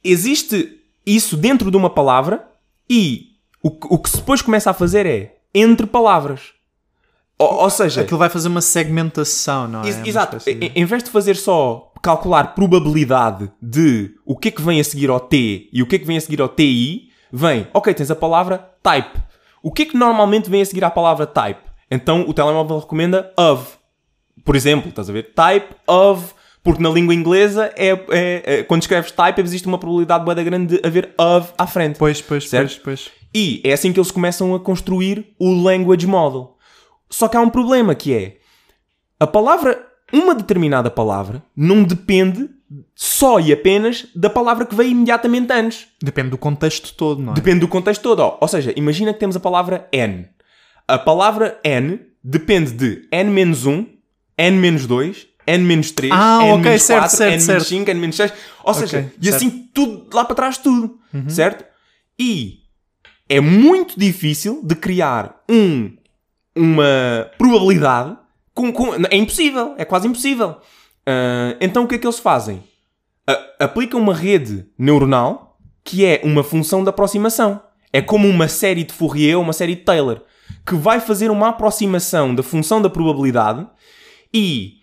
existe isso dentro de uma palavra e o, que- o que se depois começa a fazer é entre palavras. Ou, ou seja, Aquilo vai fazer uma segmentação, não é? Exato. de- Em, em vez de fazer só calcular probabilidade de o que é que vem a seguir ao T e o que é que vem a seguir ao TI, vem, ok, tens a palavra type. O que é que normalmente vem a seguir à palavra type? Então o telemóvel recomenda of. Por exemplo, estás a ver? Type of. Porque na língua inglesa, é, é- é- quando escreves type, existe uma probabilidade bué da grande de haver of à frente. Pois, pois, Certo? pois, pois. E é assim que eles começam a construir o language model. Só que há um problema que é a palavra, uma determinada palavra, não depende só e apenas da palavra que veio imediatamente antes. Depende do contexto todo, não é? Depende do contexto todo. ó. Ou seja, imagina que temos a palavra N. A palavra N depende de N-1, N-2, N-3, Ah, N-4, ok, certo, certo, N-5, certo. N-6. Ou seja, Ok, e certo. assim tudo, lá para trás tudo. Uhum. Certo? E é muito difícil de criar um, uma probabilidade com, com- é impossível, é quase impossível. Ah, então o que é que eles fazem? Aplicam uma rede neuronal que é uma função de aproximação. É como uma série de Fourier ou uma série de Taylor que vai fazer uma aproximação da função da probabilidade e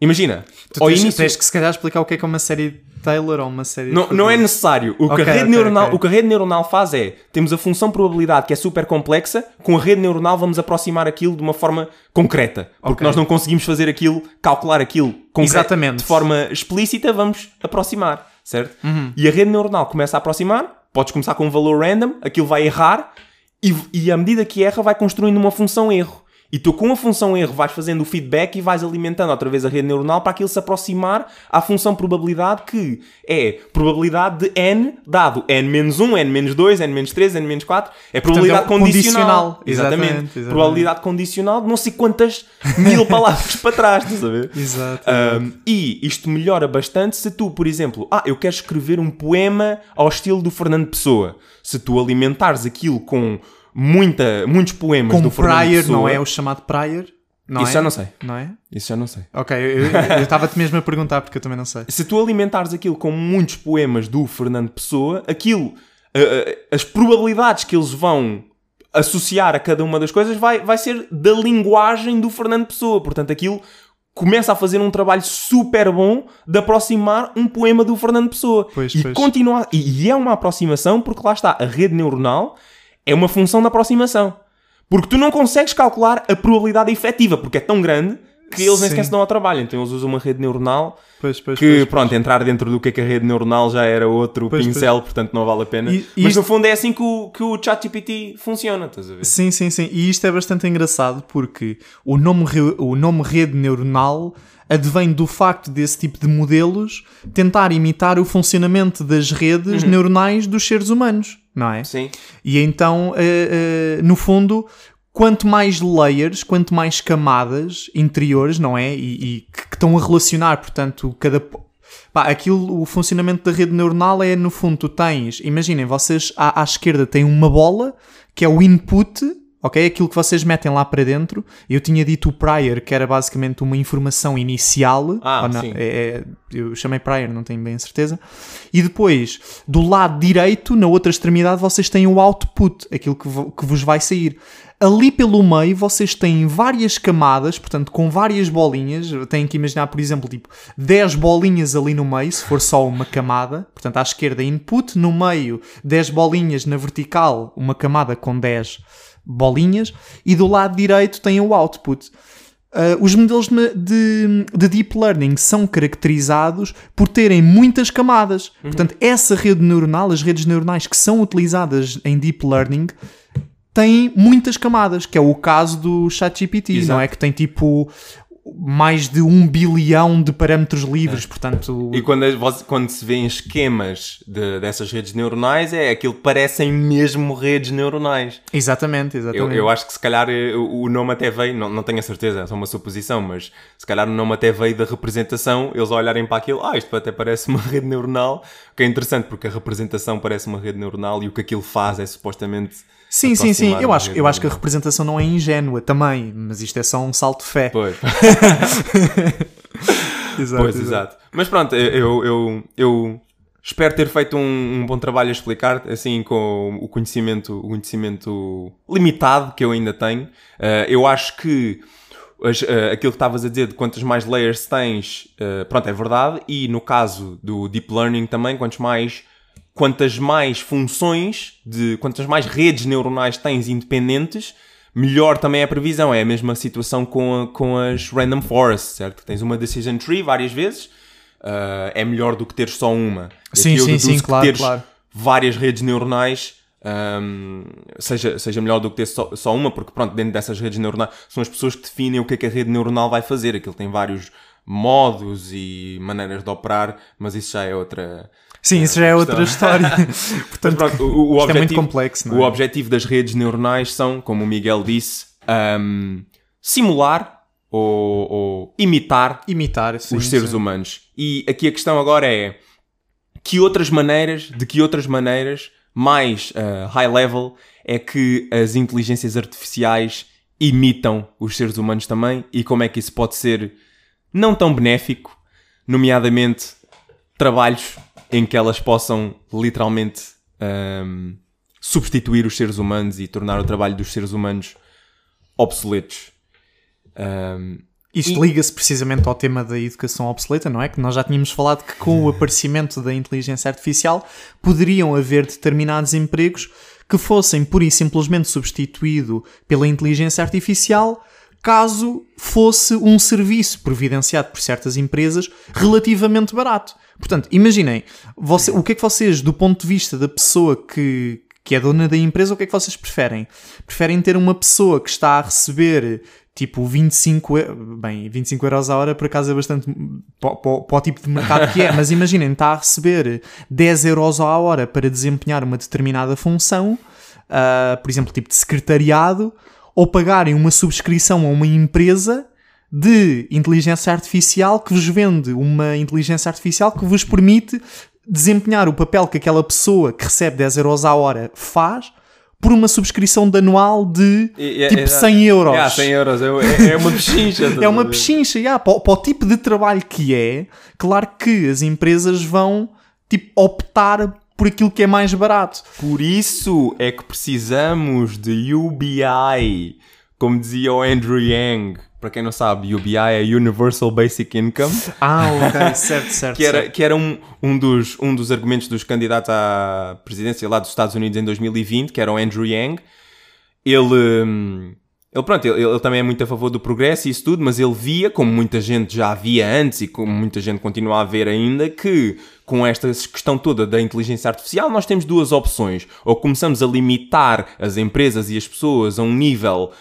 imagina, Tu ao tens, início tens que se calhar explicar o que é que é uma série de Taylor ou uma série de não, não é necessário. O, que Ok, a rede ok, neuronal, ok. o que a rede neuronal faz é, temos a função probabilidade que é super complexa, com a rede neuronal vamos aproximar aquilo de uma forma concreta. Porque nós não conseguimos fazer aquilo, calcular aquilo concreto, Exatamente. de forma explícita, vamos aproximar, certo? Uhum. E a rede neuronal começa a aproximar, podes começar com um valor random, aquilo vai errar, e, e à medida que erra vai construindo uma função erro. E tu, com a função erro, vais fazendo o feedback e vais alimentando outra vez a rede neuronal para aquilo se aproximar à função probabilidade, que é probabilidade de n dado n-1, n-2, n-3, n-4. É probabilidade Portanto, é condicional. condicional. Exatamente, exatamente. Probabilidade condicional de não sei quantas <laughs> mil palavras para trás, estás a ver? Exato. Um, e isto melhora bastante se tu, por exemplo, ah, eu quero escrever um poema ao estilo do Fernando Pessoa. Se tu alimentares aquilo com muita, muitos poemas Com do Fernando prior, Pessoa... não é o chamado prior? Não Isso é? já não sei. Não é? Isso já não sei. Ok, eu estava-te mesmo a perguntar porque eu também não sei. Se tu alimentares aquilo com muitos poemas do Fernando Pessoa, aquilo, ah, ah, as probabilidades que eles vão associar a cada uma das coisas vai, vai ser da linguagem do Fernando Pessoa. Portanto, aquilo começa a fazer um trabalho super bom de aproximar um poema do Fernando Pessoa. Pois, e, pois. continua, e, e é uma aproximação porque lá está, a rede neuronal é uma função da aproximação. Porque tu não consegues calcular a probabilidade efetiva, porque é tão grande que eles nem Sim. sequer se dão ao trabalho. Então eles usam uma rede neuronal Pois, pois, que, pois, pronto, entrar dentro do que é que a rede neuronal já era outro pincel, portanto não vale a pena. E- Mas isto- no fundo é assim que o, que o ChatGPT funciona, estás a ver? Sim, sim, sim. E isto é bastante engraçado porque o nome, o nome rede neuronal advém do facto desse tipo de modelos tentar imitar o funcionamento das redes neuronais dos seres humanos, não é? Sim. E então, eh, eh, no fundo, quanto mais layers, quanto mais camadas interiores, não é? E, e que, que estão a relacionar, portanto, cada. Pá, aquilo, o funcionamento da rede neuronal é, no fundo, tu tens. Imaginem, vocês à, à esquerda têm uma bola que é o input. Ok? Aquilo que vocês metem lá para dentro. Eu tinha dito o prior, que era basicamente uma informação inicial. Ah, não, sim. é- é- eu chamei prior, não tenho bem a certeza. E depois, do lado direito, na outra extremidade, vocês têm o output, aquilo que, que vos vai sair. Ali pelo meio, vocês têm várias camadas, portanto, com várias bolinhas. Têm que imaginar, por exemplo, tipo 10 bolinhas ali no meio, se for só uma camada. Portanto, à esquerda, input, no meio, 10 bolinhas na vertical, uma camada com 10 bolinhas. E do lado direito, tem o output. Uh, os modelos de, de- de deep learning são caracterizados por terem muitas camadas. Portanto, essa rede neuronal, as redes neuronais que são utilizadas em deep learning, têm muitas camadas, que é o caso do ChatGPT, não é? Que tem tipo mais de um bilhão de parâmetros livres, portanto... E quando, quando se vê em esquemas de- dessas redes neuronais, é aquilo que parecem mesmo redes neuronais. Exatamente, Eu, exatamente. eu acho que se calhar eh, o o nome até veio, não, não tenho a certeza, é só uma suposição, mas se calhar o nome até veio da representação, eles olharem para aquilo, ah, isto até parece uma rede neuronal, o que é interessante porque a representação parece uma rede neuronal e o que aquilo faz é supostamente. Sim, sim, sim. Eu acho, eu acho que a representação não é ingênua também, mas isto é só um salto de fé. Pois. <laughs> Exato, Pois, exato. Mas pronto, eu, eu, eu espero ter feito um, um bom trabalho a explicar, assim, com o conhecimento, o conhecimento limitado que eu ainda tenho. Uh, eu acho que as- uh, aquilo que estavas a dizer de quantas mais layers tens, uh, pronto, é verdade. E no caso do Deep Learning também, quantos mais, quantas mais funções, de quantas mais redes neuronais tens independentes, melhor também é a previsão. É a mesma situação com, a- com as Random Forests, certo? Tens uma Decision Tree várias vezes, uh, é melhor do que teres só uma. E Sim, eu sim, sim, que claro, teres claro. várias redes neuronais um, seja, seja melhor do que ter só, só uma, porque pronto, dentro dessas redes neuronais são as pessoas que definem o que é que a rede neuronal vai fazer. Aquilo tem vários modos e maneiras de operar, mas isso já é outra. Sim, isso já é outra história. <laughs> Portanto, pronto, o, o isto é muito objetivo, complexo, não o é? objetivo das redes neuronais são, como o Miguel disse, um, simular ou, ou imitar imitar sim, os seres sim. humanos. E aqui a questão agora é que outras maneiras, de que outras maneiras mais uh, high level é que as inteligências artificiais imitam os seres humanos também e como é que isso pode ser não tão benéfico, nomeadamente trabalhos em que elas possam literalmente um, substituir os seres humanos e tornar o trabalho dos seres humanos obsoletos. Um, Isto liga-se precisamente ao tema da educação obsoleta, não é? Que nós já tínhamos falado que com o aparecimento da inteligência artificial poderiam haver determinados empregos que fossem pura e simplesmente substituído pela inteligência artificial caso fosse um serviço providenciado por certas empresas relativamente barato. Portanto, imaginem, você- o que é que vocês, do ponto de vista da pessoa que, que é dona da empresa, o que é que vocês preferem? Preferem ter uma pessoa que está a receber tipo 25, e- bem, 25 euros a hora por acaso é bastante para, o tipo de mercado que é, mas imaginem, está a receber 10 euros a hora para desempenhar uma determinada função, ah, por exemplo, tipo de secretariado, ou pagarem uma subscrição a uma empresa de inteligência artificial que vos vende uma inteligência artificial que vos permite desempenhar o papel que aquela pessoa que recebe 10 euros a hora faz por uma subscrição de anual de tipo é- 100 euros. Yeah, 100 euros. É, é- uma pechincha. É uma pechincha, yeah, para, o- para o tipo de trabalho que é, claro que as empresas vão tipo, optar por aquilo que é mais barato. Por isso é que precisamos de UBI. Como dizia o Andrew Yang. Para quem não sabe, UBI é Universal Basic Income. Ah, ok, <laughs> certo, certo. que era, certo. que era um, um, dos, um dos argumentos dos candidatos à presidência lá dos Estados Unidos em 2020, que era o Andrew Yang. Ele, hum, ele pronto, ele, ele também é muito a favor do progresso e isso tudo, mas ele via, como muita gente já via antes e como muita gente continua a ver ainda, que com esta questão toda da inteligência artificial nós temos duas opções. Ou começamos a limitar as empresas e as pessoas a um nível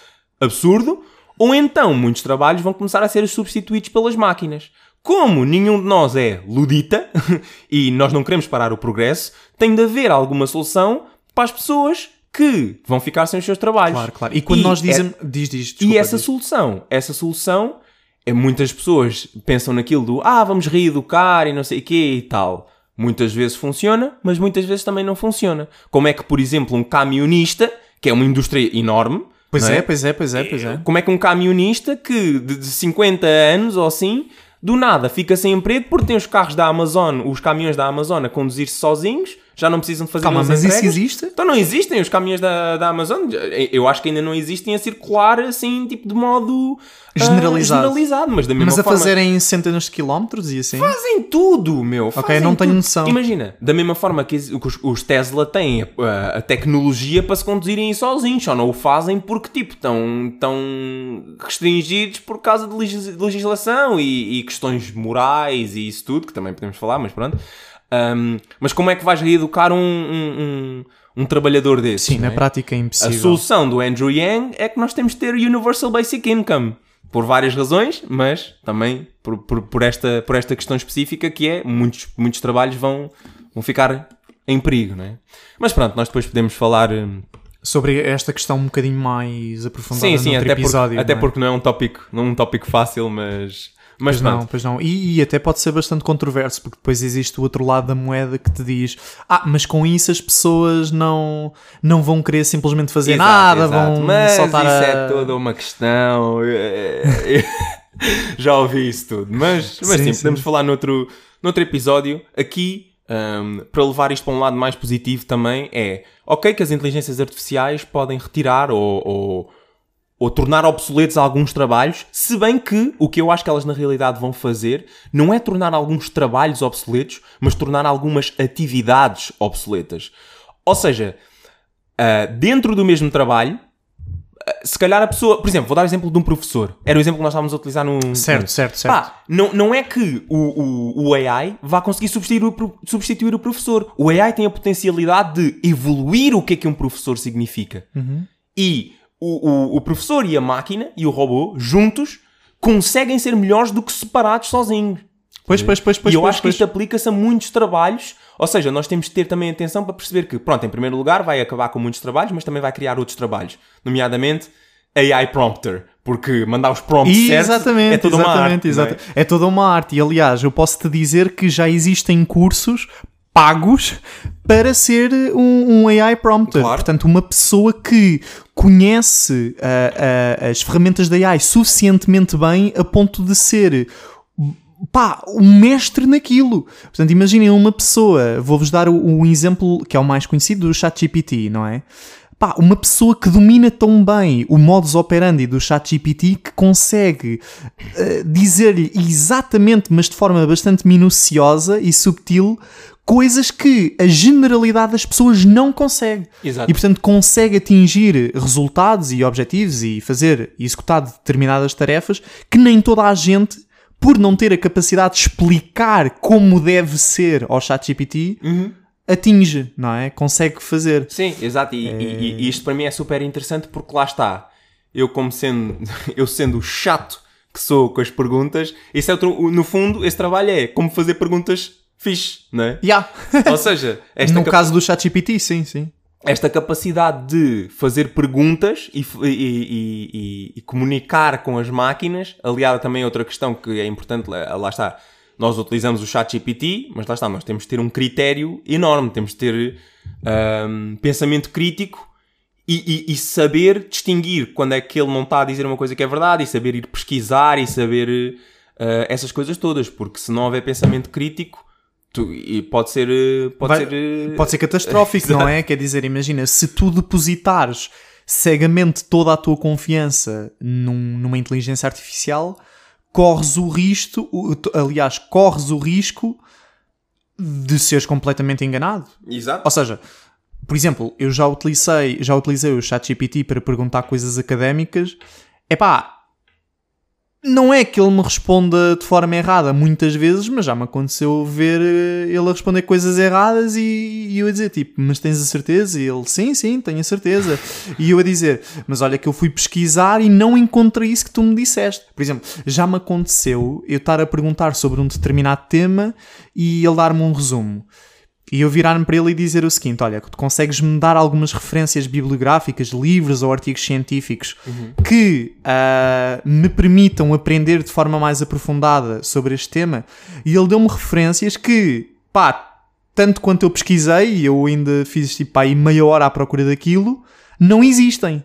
absurdo, ou então muitos trabalhos vão começar a ser substituídos pelas máquinas. Como nenhum de nós é ludita <laughs> e nós não queremos parar o progresso, tem de haver alguma solução para as pessoas que vão ficar sem os seus trabalhos. Claro, claro. E quando E nós é- dizemos. Diz, diz, e desculpa, essa diz. solução, essa solução, é muitas pessoas pensam naquilo do ah, vamos reeducar e não sei o quê e tal. Muitas vezes funciona, mas muitas vezes também não funciona. Como é que, por exemplo, um camionista, que é uma indústria enorme, Pois não é, pois é, pois é, pois é. como é que um camionista que de de 50 anos ou assim, do nada fica sem emprego porque tem os carros da Amazon, os caminhões da Amazon a conduzir-se sozinhos, já não precisam de fazer Calma, as mas isso entregas. existe? Então não existem os caminhões da, da Amazon. Eu acho que ainda não existem a circular assim, tipo de modo ah, Generalizado. generalizado, mas da mesma Mas a forma. fazerem centenas de quilómetros e assim. Fazem tudo, meu. Fazem não tenho tudo. noção. Imagina, da mesma forma que os, os Tesla têm a, a tecnologia para se conduzirem sozinhos, só não o fazem porque, tipo, estão, estão restringidos por causa de legis- legislação e, e questões morais e isso tudo, que também podemos falar, mas pronto. Ahm, mas como é que vais reeducar um, um, um, um trabalhador desses? Sim, não na é? prática é A impossível. solução do Andrew Yang é que nós temos de ter Universal Basic Income. Por várias razões, mas também por, por, por esta, por esta questão específica que é muitos, muitos trabalhos vão, vão ficar em perigo, não é? Mas pronto, nós depois podemos falar... hum, Sobre esta questão um bocadinho mais aprofundada Sim, sim, até, episódio. porque, até é? porque não é um tópico, não é um tópico fácil, mas... Mas Pois não, pois não. E, e até pode ser bastante controverso, porque depois existe o outro lado da moeda que te diz: Ah, mas com isso as pessoas não, não vão querer simplesmente fazer Exato, nada, exato. vão Mas saltar isso a... é toda uma questão. eh, <laughs> Já ouvi isso tudo. Mas, mas Sim, sim, sim. podemos falar noutro, noutro episódio. Aqui, ahm, para levar isto para um lado mais positivo também, é ok que as inteligências artificiais podem retirar ou, ou, ou tornar obsoletos alguns trabalhos, se bem que o que eu acho que elas na realidade vão fazer não é tornar alguns trabalhos obsoletos, mas tornar algumas atividades obsoletas. Ou seja, ah, dentro do mesmo trabalho, ah, se calhar a pessoa, por exemplo, vou dar o exemplo de um professor. Era o exemplo que nós estávamos a utilizar no. Certo, certo, certo. Pá, não, não é que o, o, o AI vá conseguir substituir o, substituir o professor. O AI tem a potencialidade de evoluir o que é que um professor significa. E o, o, o professor e a máquina e o robô, juntos, conseguem ser melhores do que separados sozinhos. Pois, pois, pois, pois. e eu pois, acho que pois. isto aplica-se a muitos trabalhos. Ou seja, nós temos de ter também atenção para perceber que, pronto, em primeiro lugar, vai acabar com muitos trabalhos, mas também vai criar outros trabalhos. Nomeadamente, AI Prompter. Porque mandar os prompts certos Exatamente, é toda uma exatamente, arte, não exata- é? é toda uma arte. E aliás, eu posso te dizer que já existem cursos pagos para ser um, um AI prompter. Claro. Portanto, uma pessoa que conhece ah, ah, as ferramentas da AI suficientemente bem a ponto de ser pá, um mestre naquilo. Portanto, imaginem uma pessoa, vou-vos dar o exemplo que é o mais conhecido do ChatGPT, não é? Pá, uma pessoa que domina tão bem o modus operandi do ChatGPT que consegue eh, dizer-lhe exatamente, mas de forma bastante minuciosa e subtil, coisas que a generalidade das pessoas não consegue. Exato. E portanto consegue atingir resultados e objetivos e fazer e executar determinadas tarefas que nem toda a gente, por não ter a capacidade de explicar como deve ser ao ChatGPT, atinge, não é? Consegue fazer. Sim, exato. E, e- e isto para mim é super interessante porque lá está. Eu, como sendo, <laughs> eu sendo o chato que sou com as perguntas, esse é outro, no fundo, esse trabalho é como fazer perguntas fixe, não é? Yeah. Ou seja, <laughs> no capa- caso do ChatGPT, sim, sim. esta capacidade de fazer perguntas e, e- e- e- comunicar com as máquinas, aliada também a outra questão que é importante, lá está. Nós utilizamos o chat GPT, mas lá está, nós temos de ter um critério enorme, temos de ter ahm, pensamento crítico e, e- e saber distinguir quando é que ele não está a dizer uma coisa que é verdade e saber ir pesquisar e saber ah, essas coisas todas, porque se não houver pensamento crítico, tu- e pode ser. eh, Pode Vai- ser. eh, Pode ser catastrófico, não é? <laughs> Quer dizer, imagina, se tu depositares cegamente toda a tua confiança num- numa inteligência artificial, corres o risco, aliás, corres o risco de seres completamente enganado. Exato. Ou seja, por exemplo, eu já utilizei, já utilizei o ChatGPT para perguntar coisas académicas. Epá, não é que ele me responda de forma errada muitas vezes, mas já me aconteceu ver eh, ele a responder coisas erradas e, e eu a dizer tipo, mas tens a certeza? E ele, sim, sim, tenho a certeza. e eu a dizer, mas olha que eu fui pesquisar e não encontrei isso que tu me disseste. Por exemplo, já me aconteceu eu estar a perguntar sobre um determinado tema e ele dar-me um resumo. E eu virar-me para ele e dizer o seguinte: Olha, tu consegues-me dar algumas referências bibliográficas, livros ou artigos científicos que ah, me permitam aprender de forma mais aprofundada sobre este tema? E ele deu-me referências que, pá, tanto quanto eu pesquisei, e eu ainda fiz tipo pá, aí meia hora à procura daquilo, não existem.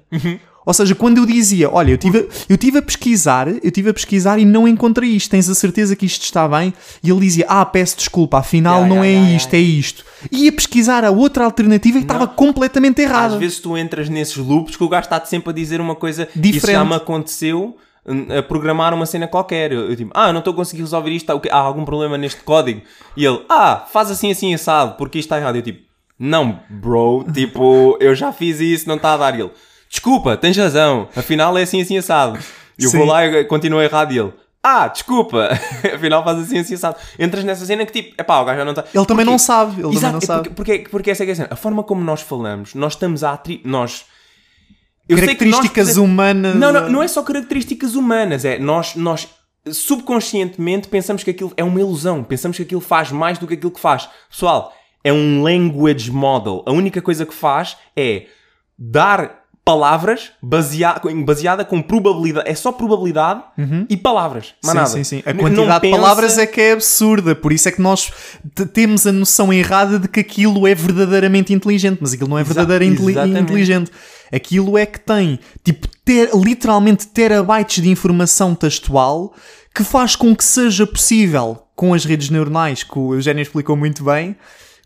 Ou seja, quando eu dizia, olha, eu tive, eu tive a pesquisar, eu tive a pesquisar e não encontrei isto, tens a certeza que isto está bem? E ele dizia, ah, peço desculpa, afinal Ya, não ya, é ya, isto, é isto. E ia pesquisar a outra alternativa e estava completamente Às errada. vezes tu entras nesses loops que o gajo está sempre a dizer uma coisa Isso Diferente. já me aconteceu hum, a programar uma cena qualquer. Eu, eu tipo, ah, não estou a conseguir resolver isto, há algum problema neste código? E ele, ah, faz assim, assim, assado, porque isto está errado. Eu tipo, não, bro, tipo, eu já fiz isso, não está a dar. E ele, desculpa, tens razão, afinal é assim, assim, assado. E eu Sim. vou lá e continuo errado e ele, ah, desculpa, <laughs> afinal faz assim, assim, assado. Entras nessa cena que tipo, epá, o gajo já não está... Ele também Porquê? não sabe, ele também Exato, não é sabe. Porque, porque, porque essa é que é a cena. A forma como nós falamos, nós estamos a atri... Nós... Eu Características nós- humanas. Não, não, não é só características humanas. É nós, nós subconscientemente pensamos que aquilo é uma ilusão. Pensamos que aquilo faz mais do que aquilo que faz. Pessoal, é um language model. A única coisa que faz é dar palavras basea... baseada com probabilidade. É só probabilidade e palavras. Mais Sim, nada. sim, sim. A quantidade de palavras é que é absurda. Por isso é que nós temos a noção errada de que aquilo é verdadeiramente inteligente. Mas aquilo não é verdadeiramente inteligente. Aquilo é que tem, tipo, ter, literalmente terabytes de informação textual que faz com que seja possível, com as redes neuronais, que o Eugênio explicou muito bem,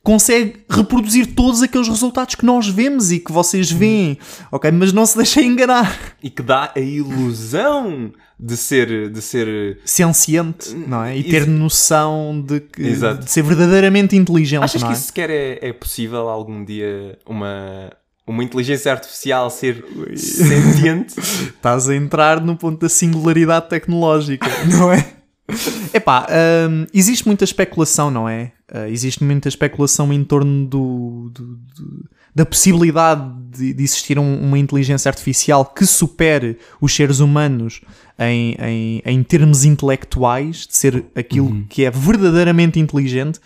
consegue reproduzir todos aqueles resultados que nós vemos e que vocês veem. Ok? Mas não se deixem enganar. E que dá a ilusão de ser... De ser senciente, não é? E Ex- ter noção de, que, de ser verdadeiramente inteligente, Achas não que é? isso sequer é, é possível algum dia uma, uma inteligência artificial ser sentiente? <laughs> Estás a entrar no ponto da singularidade tecnológica, não é? Epá, hum, existe muita especulação, não é? Uh, existe muita especulação em torno do, do- do- da possibilidade de, de existir um- uma inteligência artificial que supere os seres humanos em, em, em termos intelectuais, de ser aquilo que é verdadeiramente inteligente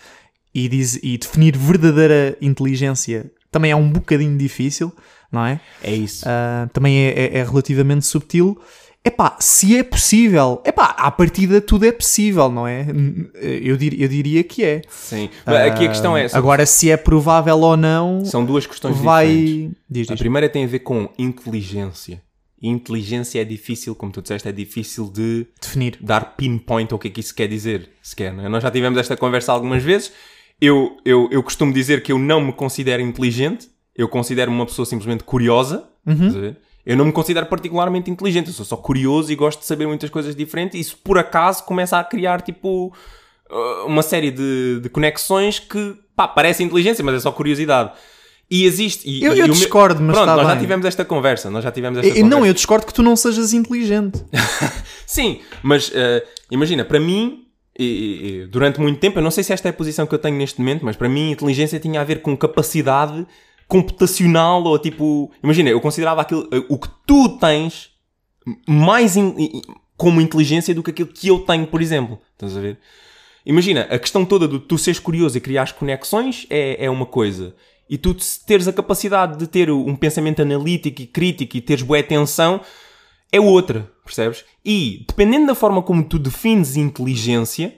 e, diz- e definir verdadeira inteligência também é um bocadinho difícil, não é? É isso. Ah, também é, é- é relativamente subtil. Epá, se é possível, epá, à partida tudo é possível, não é? Eu, dir- eu diria que é. Sim. Mas Aqui a questão é... Ah, Agora, se é provável ou não, São duas questões vai. diferentes. Diz, A diz. primeira tem a ver com inteligência. Inteligência é difícil, como tu disseste, é difícil de Definir. dar pinpoint ao que é que isso quer dizer, sequer. Não é? Nós já tivemos esta conversa algumas vezes. Eu, eu, eu costumo dizer que eu não me considero inteligente, eu considero-me uma pessoa simplesmente curiosa. a ver? Eu não me considero particularmente inteligente, eu sou só curioso e gosto de saber muitas coisas diferentes. E isso por acaso começa a criar tipo uh, uma série de, de conexões que pá, parece inteligência, mas é só curiosidade. E existe. E, Eu- e eu meu- discordo, mas Pronto, está nós já bem. tivemos esta conversa. Nós já tivemos esta Eu- conversa. não, eu discordo que tu não sejas inteligente. <laughs> Sim, mas eh, imagina, para mim, e- e- e durante muito tempo, eu não sei se esta é a posição que eu tenho neste momento, mas para mim inteligência tinha a ver com capacidade computacional ou tipo. Imagina, eu considerava aquilo, o que tu tens mais in- como inteligência do que aquilo que eu tenho, por exemplo. Estás a ver? Imagina, a questão toda do tu seres curioso e criares conexões é, é uma coisa. E tu te- teres a capacidade de ter um pensamento analítico e crítico e teres boa atenção é outra, percebes? E, dependendo da forma como tu defines inteligência,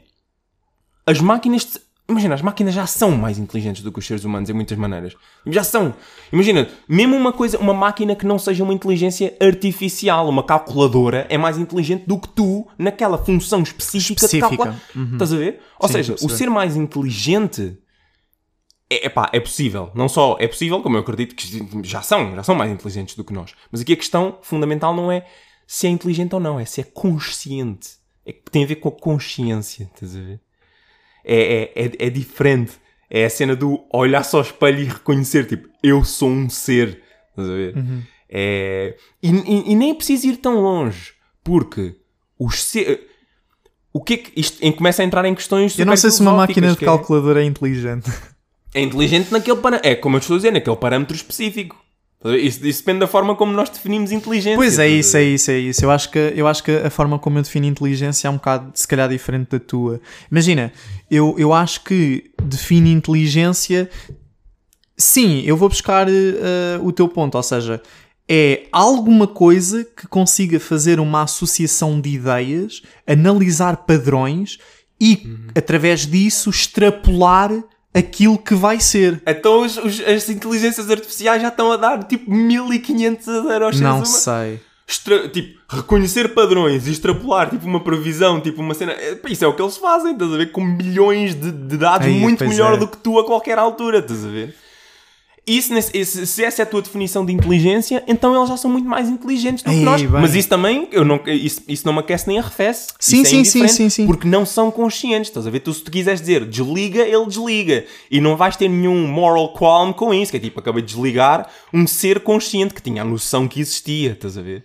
as máquinas... Imagina, as máquinas já são mais inteligentes do que os seres humanos em muitas maneiras. Já são. Imagina, mesmo uma coisa, uma máquina que não seja uma inteligência artificial, uma calculadora, é mais inteligente do que tu naquela função específica, Específica. de calcular. Estás a ver? Ou Sim, seja, o ser mais inteligente é, epá, é possível. Não só é possível, como eu acredito que já são, já são mais inteligentes do que nós. Mas aqui a questão fundamental não é se é inteligente ou não, é se é consciente. É que tem a ver com a consciência, estás a ver? É, é, é, é diferente. É a cena do olhar só ao espelho e reconhecer, tipo, eu sou um ser. Estás a ver? É... E, e- e nem é preciso ir tão longe, porque os ser... O que é que isto em- começa a entrar em questões Eu não sei se uma máquina de é- calculadora é inteligente. é inteligente naquele parâmetro. É como eu estou a dizer, naquele parâmetro específico. Isso, isso depende da forma como nós definimos inteligência. Pois é isso, é isso, é isso. Eu acho, que, eu acho que a forma como eu defino inteligência é um bocado, se calhar, diferente da tua. Imagina, eu, eu acho que defino inteligência. Sim, eu vou buscar eh, o teu ponto, ou seja, é alguma coisa que consiga fazer uma associação de ideias, analisar padrões e, Uhum. através disso, extrapolar aquilo que vai ser. Então os- os- as inteligências artificiais já estão a dar tipo 1500 euros Não humanos. sei. Extra- tipo, reconhecer padrões e extrapolar tipo uma previsão, tipo uma cena. pá, Isso é o que eles fazem, estás a ver? Com milhões de, de dados Aí, muito melhor é. do que tu a qualquer altura, estás a ver? Isso, nesse- se essa é a tua definição de inteligência, então eles já são muito mais inteligentes do que Ei, nós. bem. Mas isso também, eu não, isso, isso não me aquece nem arrefece. Sim, Isso é sim, sim, indiferente, sim, sim. Porque não são conscientes, estás a ver? Tu se tu quiseres dizer desliga, ele desliga. E não vais ter nenhum moral qualm com isso, que é tipo, acabei de desligar um ser consciente que tinha a noção que existia, estás a ver?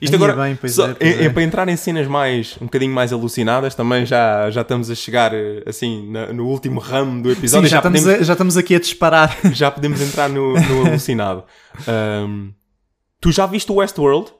Isto Aí, agora, bem, pois só- é, é- é é. para entrar em cenas mais, um bocadinho mais alucinadas, também já, já estamos a chegar, eh, assim, na- no último ramo do Sim, episódio. já, estamos podemos, a- já estamos aqui a disparar. <laughs> já podemos entrar no, no <laughs> alucinado. Ahm, tu já viste o Westworld?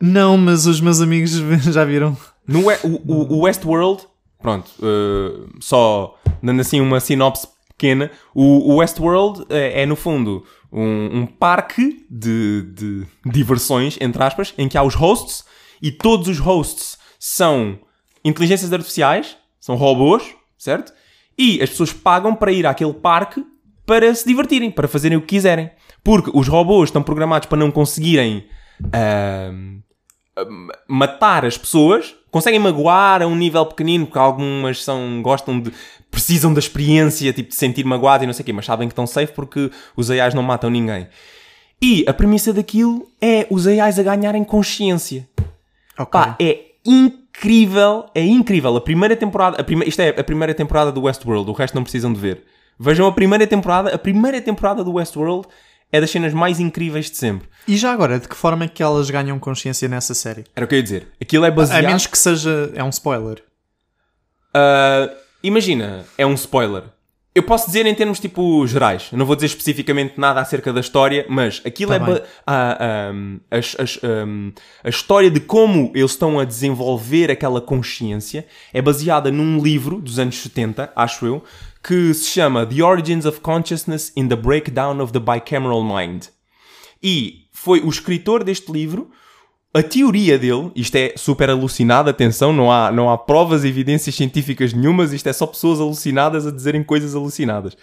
Não, mas os meus amigos <laughs> já viram. No, o, o- Westworld, pronto, eh, só dando assim uma sinopse pequena, o, o Westworld é, é, no fundo um, um parque de, de diversões, entre aspas, em que há os hosts e todos os hosts são inteligências artificiais, são robôs, certo? E as pessoas pagam para ir àquele parque para se divertirem, para fazerem o que quiserem. Porque os robôs estão programados para não conseguirem ahm, matar as pessoas, conseguem magoar a um nível pequenino, porque algumas são, gostam de, precisam da experiência, tipo, de sentir magoado e não sei o quê, mas sabem que estão safe porque os AIs não matam ninguém. E a premissa daquilo é os AIs a ganharem consciência. Ok. Pá, é incrível, é incrível. A primeira temporada, a prime, isto é a primeira temporada do Westworld, o resto não precisam de ver. Vejam a primeira temporada, a primeira temporada do Westworld é das cenas mais incríveis de sempre. E já agora, de que forma é que elas ganham consciência nessa série? Era o que eu ia dizer. Aquilo é baseado... A menos que seja. É um spoiler. Uh, imagina, é um spoiler. Eu posso dizer em termos tipo gerais, não vou dizer especificamente nada acerca da história, mas aquilo Tá é a, as, um, a história de como eles estão a desenvolver aquela consciência é baseada num livro dos anos 70, acho eu, que se chama The Origins of Consciousness in the Breakdown of the Bicameral Mind. E foi o escritor deste livro, a teoria dele, isto é super alucinado, atenção, não há, não há provas evidências científicas nenhumas, isto é só pessoas alucinadas a dizerem coisas alucinadas.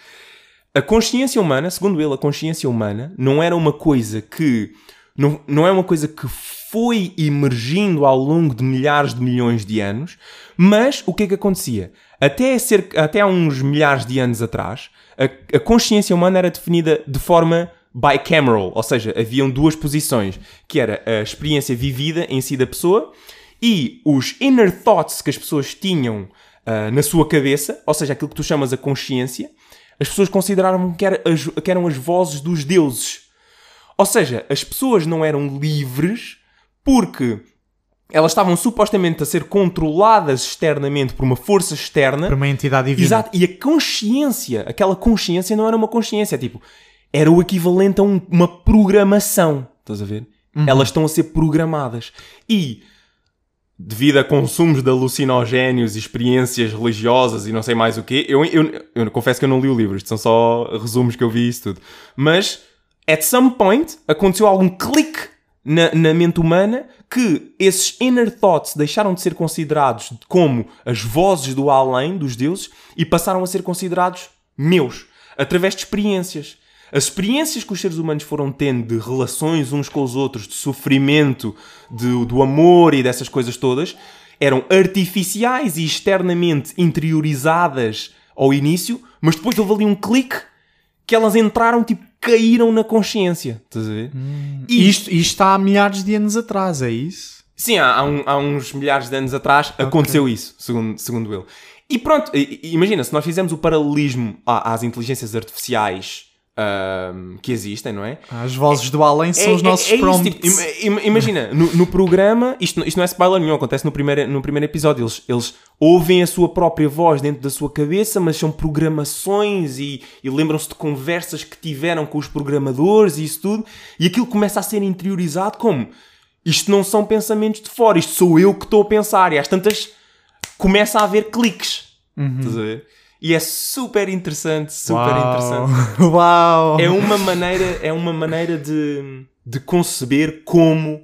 A consciência humana, segundo ele, a consciência humana não era uma coisa que. Não, não é uma coisa que foi emergindo ao longo de milhares de milhões de anos, mas o que é que acontecia? Até, cerca, até há uns milhares de anos atrás, a, a consciência humana era definida de forma bicameral, ou seja, haviam duas posições, que era a experiência vivida em si da pessoa e os inner thoughts que as pessoas tinham ah, na sua cabeça, ou seja, aquilo que tu chamas a consciência, as pessoas consideravam que, era as- que eram as vozes dos deuses. Ou seja, as pessoas não eram livres porque elas estavam supostamente a ser controladas externamente por uma força externa. Para uma entidade divina. Exato. E a consciência, aquela consciência não era uma consciência, tipo, era o equivalente a um- uma programação. Estás a ver? Elas estão a ser programadas. E, devido a consumos de alucinogénios e experiências religiosas e não sei mais o quê, eu, eu, eu confesso que eu não li o livro, isto são só resumos que eu vi isso tudo. Mas, at some point, aconteceu algum clique na, na mente humana que esses inner thoughts deixaram de ser considerados como as vozes do além, dos deuses, e passaram a ser considerados meus, através de experiências. As experiências que os seres humanos foram tendo de relações uns com os outros, de sofrimento, de- do amor e dessas coisas todas, eram artificiais e externamente interiorizadas ao início, mas depois houve ali um clique que elas entraram, tipo, caíram na consciência. Estás a ver? E isto, isto está há milhares de anos atrás, é isso? Sim, há, há um- há uns milhares de anos atrás aconteceu isso, segundo, segundo ele. E pronto, imagina, se nós fizermos o paralelismo às inteligências artificiais ahm, que existem, não é? As vozes do além são os nossos isso, prompts. tipo, ima- ima- imagina, no, no programa, isto, isto não é spoiler nenhum, acontece no primeiro, no primeiro episódio. Eles, eles ouvem a sua própria voz dentro da sua cabeça, mas são programações e, e lembram-se de conversas que tiveram com os programadores e isso tudo, e aquilo começa a ser interiorizado como isto não são pensamentos de fora, isto sou eu que estou a pensar, e às tantas começa a haver cliques. Estás a ver? E é super interessante, super interessante Uau. <laughs> Uau! é uma maneira, é uma maneira de, de conceber como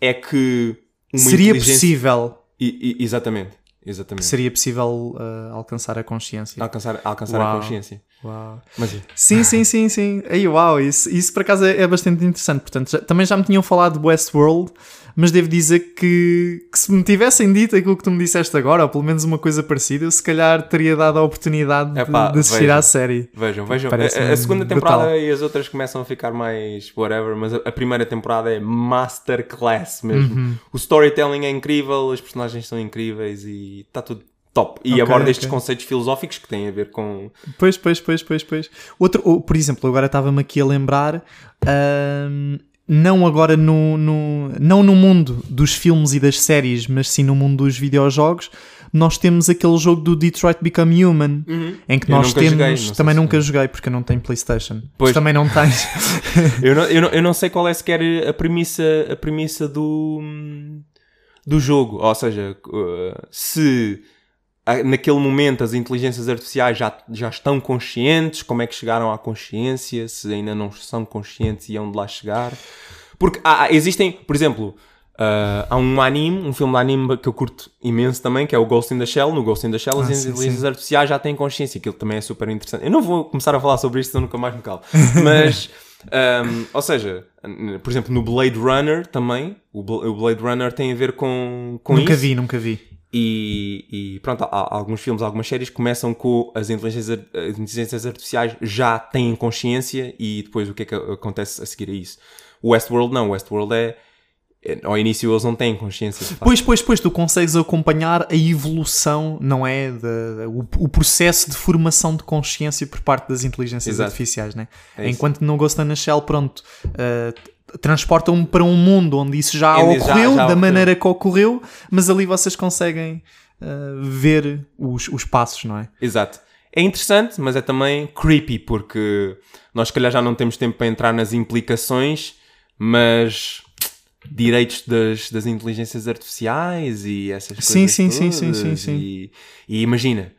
é que Seria inteligência- possível, I- i- exatamente, exatamente. seria possível uh, alcançar a consciência. Alcançar, alcançar a Uau. consciência. Uau. Mas é. Sim, sim, sim, sim. Aí, uau, isso, isso por acaso é, é bastante interessante. Portanto, já- também já me tinham falado de Westworld, mas devo dizer que, que se me tivessem dito aquilo que tu me disseste agora, ou pelo menos uma coisa parecida, eu se calhar teria dado a oportunidade de- Epá, de, assistir veja. à série. Vejam, vejam. A, a segunda temporada brutal. e as outras começam a ficar mais whatever, mas a, a primeira temporada é masterclass mesmo. Uhum. O storytelling é incrível, os personagens são incríveis e está tudo top. E Ok, aborda estes conceitos filosóficos que têm a ver com. Pois, pois, pois, pois, pois. Outro, por exemplo, agora estava-me aqui a lembrar, não agora no, no, não no mundo dos filmes e das séries, mas sim no mundo dos videojogos, nós temos aquele jogo do Detroit Become Human, em que Eu nós nunca temos. joguei, não também se- nunca joguei porque eu não tenho PlayStation. Pois. Também não tens. <laughs> Eu não, eu, não, eu não sei qual é sequer a premissa, a premissa do, do jogo. Ou seja, uh, se naquele momento as inteligências artificiais já, já estão conscientes, como é que chegaram à consciência, se ainda não são conscientes e hão de lá chegar. Porque há- existem, por exemplo, ah, há um anime, um filme de anime que eu curto imenso também, que é o Ghost in the Shell. No Ghost in the Shell as Ah, sim, inteligências artificiais já têm consciência, aquilo também é super interessante. Eu não vou começar a falar sobre isto, senão nunca mais me calo. <laughs> Mas, ahm, ou seja, por exemplo, no Blade Runner também, o Bl- o Blade Runner tem a ver com, com nunca isso. vi, nunca vi. E, e pronto, há, há alguns filmes, algumas séries começam com as inteligências, as inteligências artificiais já têm consciência e depois o que é que acontece a seguir a isso. O Westworld não, o Westworld é, é- ao início eles não têm consciência. de. Pois, pois, pois, tu consegues acompanhar a evolução, não é? Da- o, o processo de formação de consciência por parte das inteligências Exato. artificiais, né? É. Enquanto no Ghost in the Shell, pronto, uh, transportam-me para um mundo onde isso já já- ocorreu, já da ocorreu. maneira que ocorreu, mas ali vocês conseguem uh, ver os, os passos, não é? Exato. É interessante, mas é também creepy, porque nós se calhar já não temos tempo para entrar nas implicações, mas direitos das, das inteligências artificiais e essas coisas Sim, sim, sim, sim, sim, todas, sim. E, e imagina,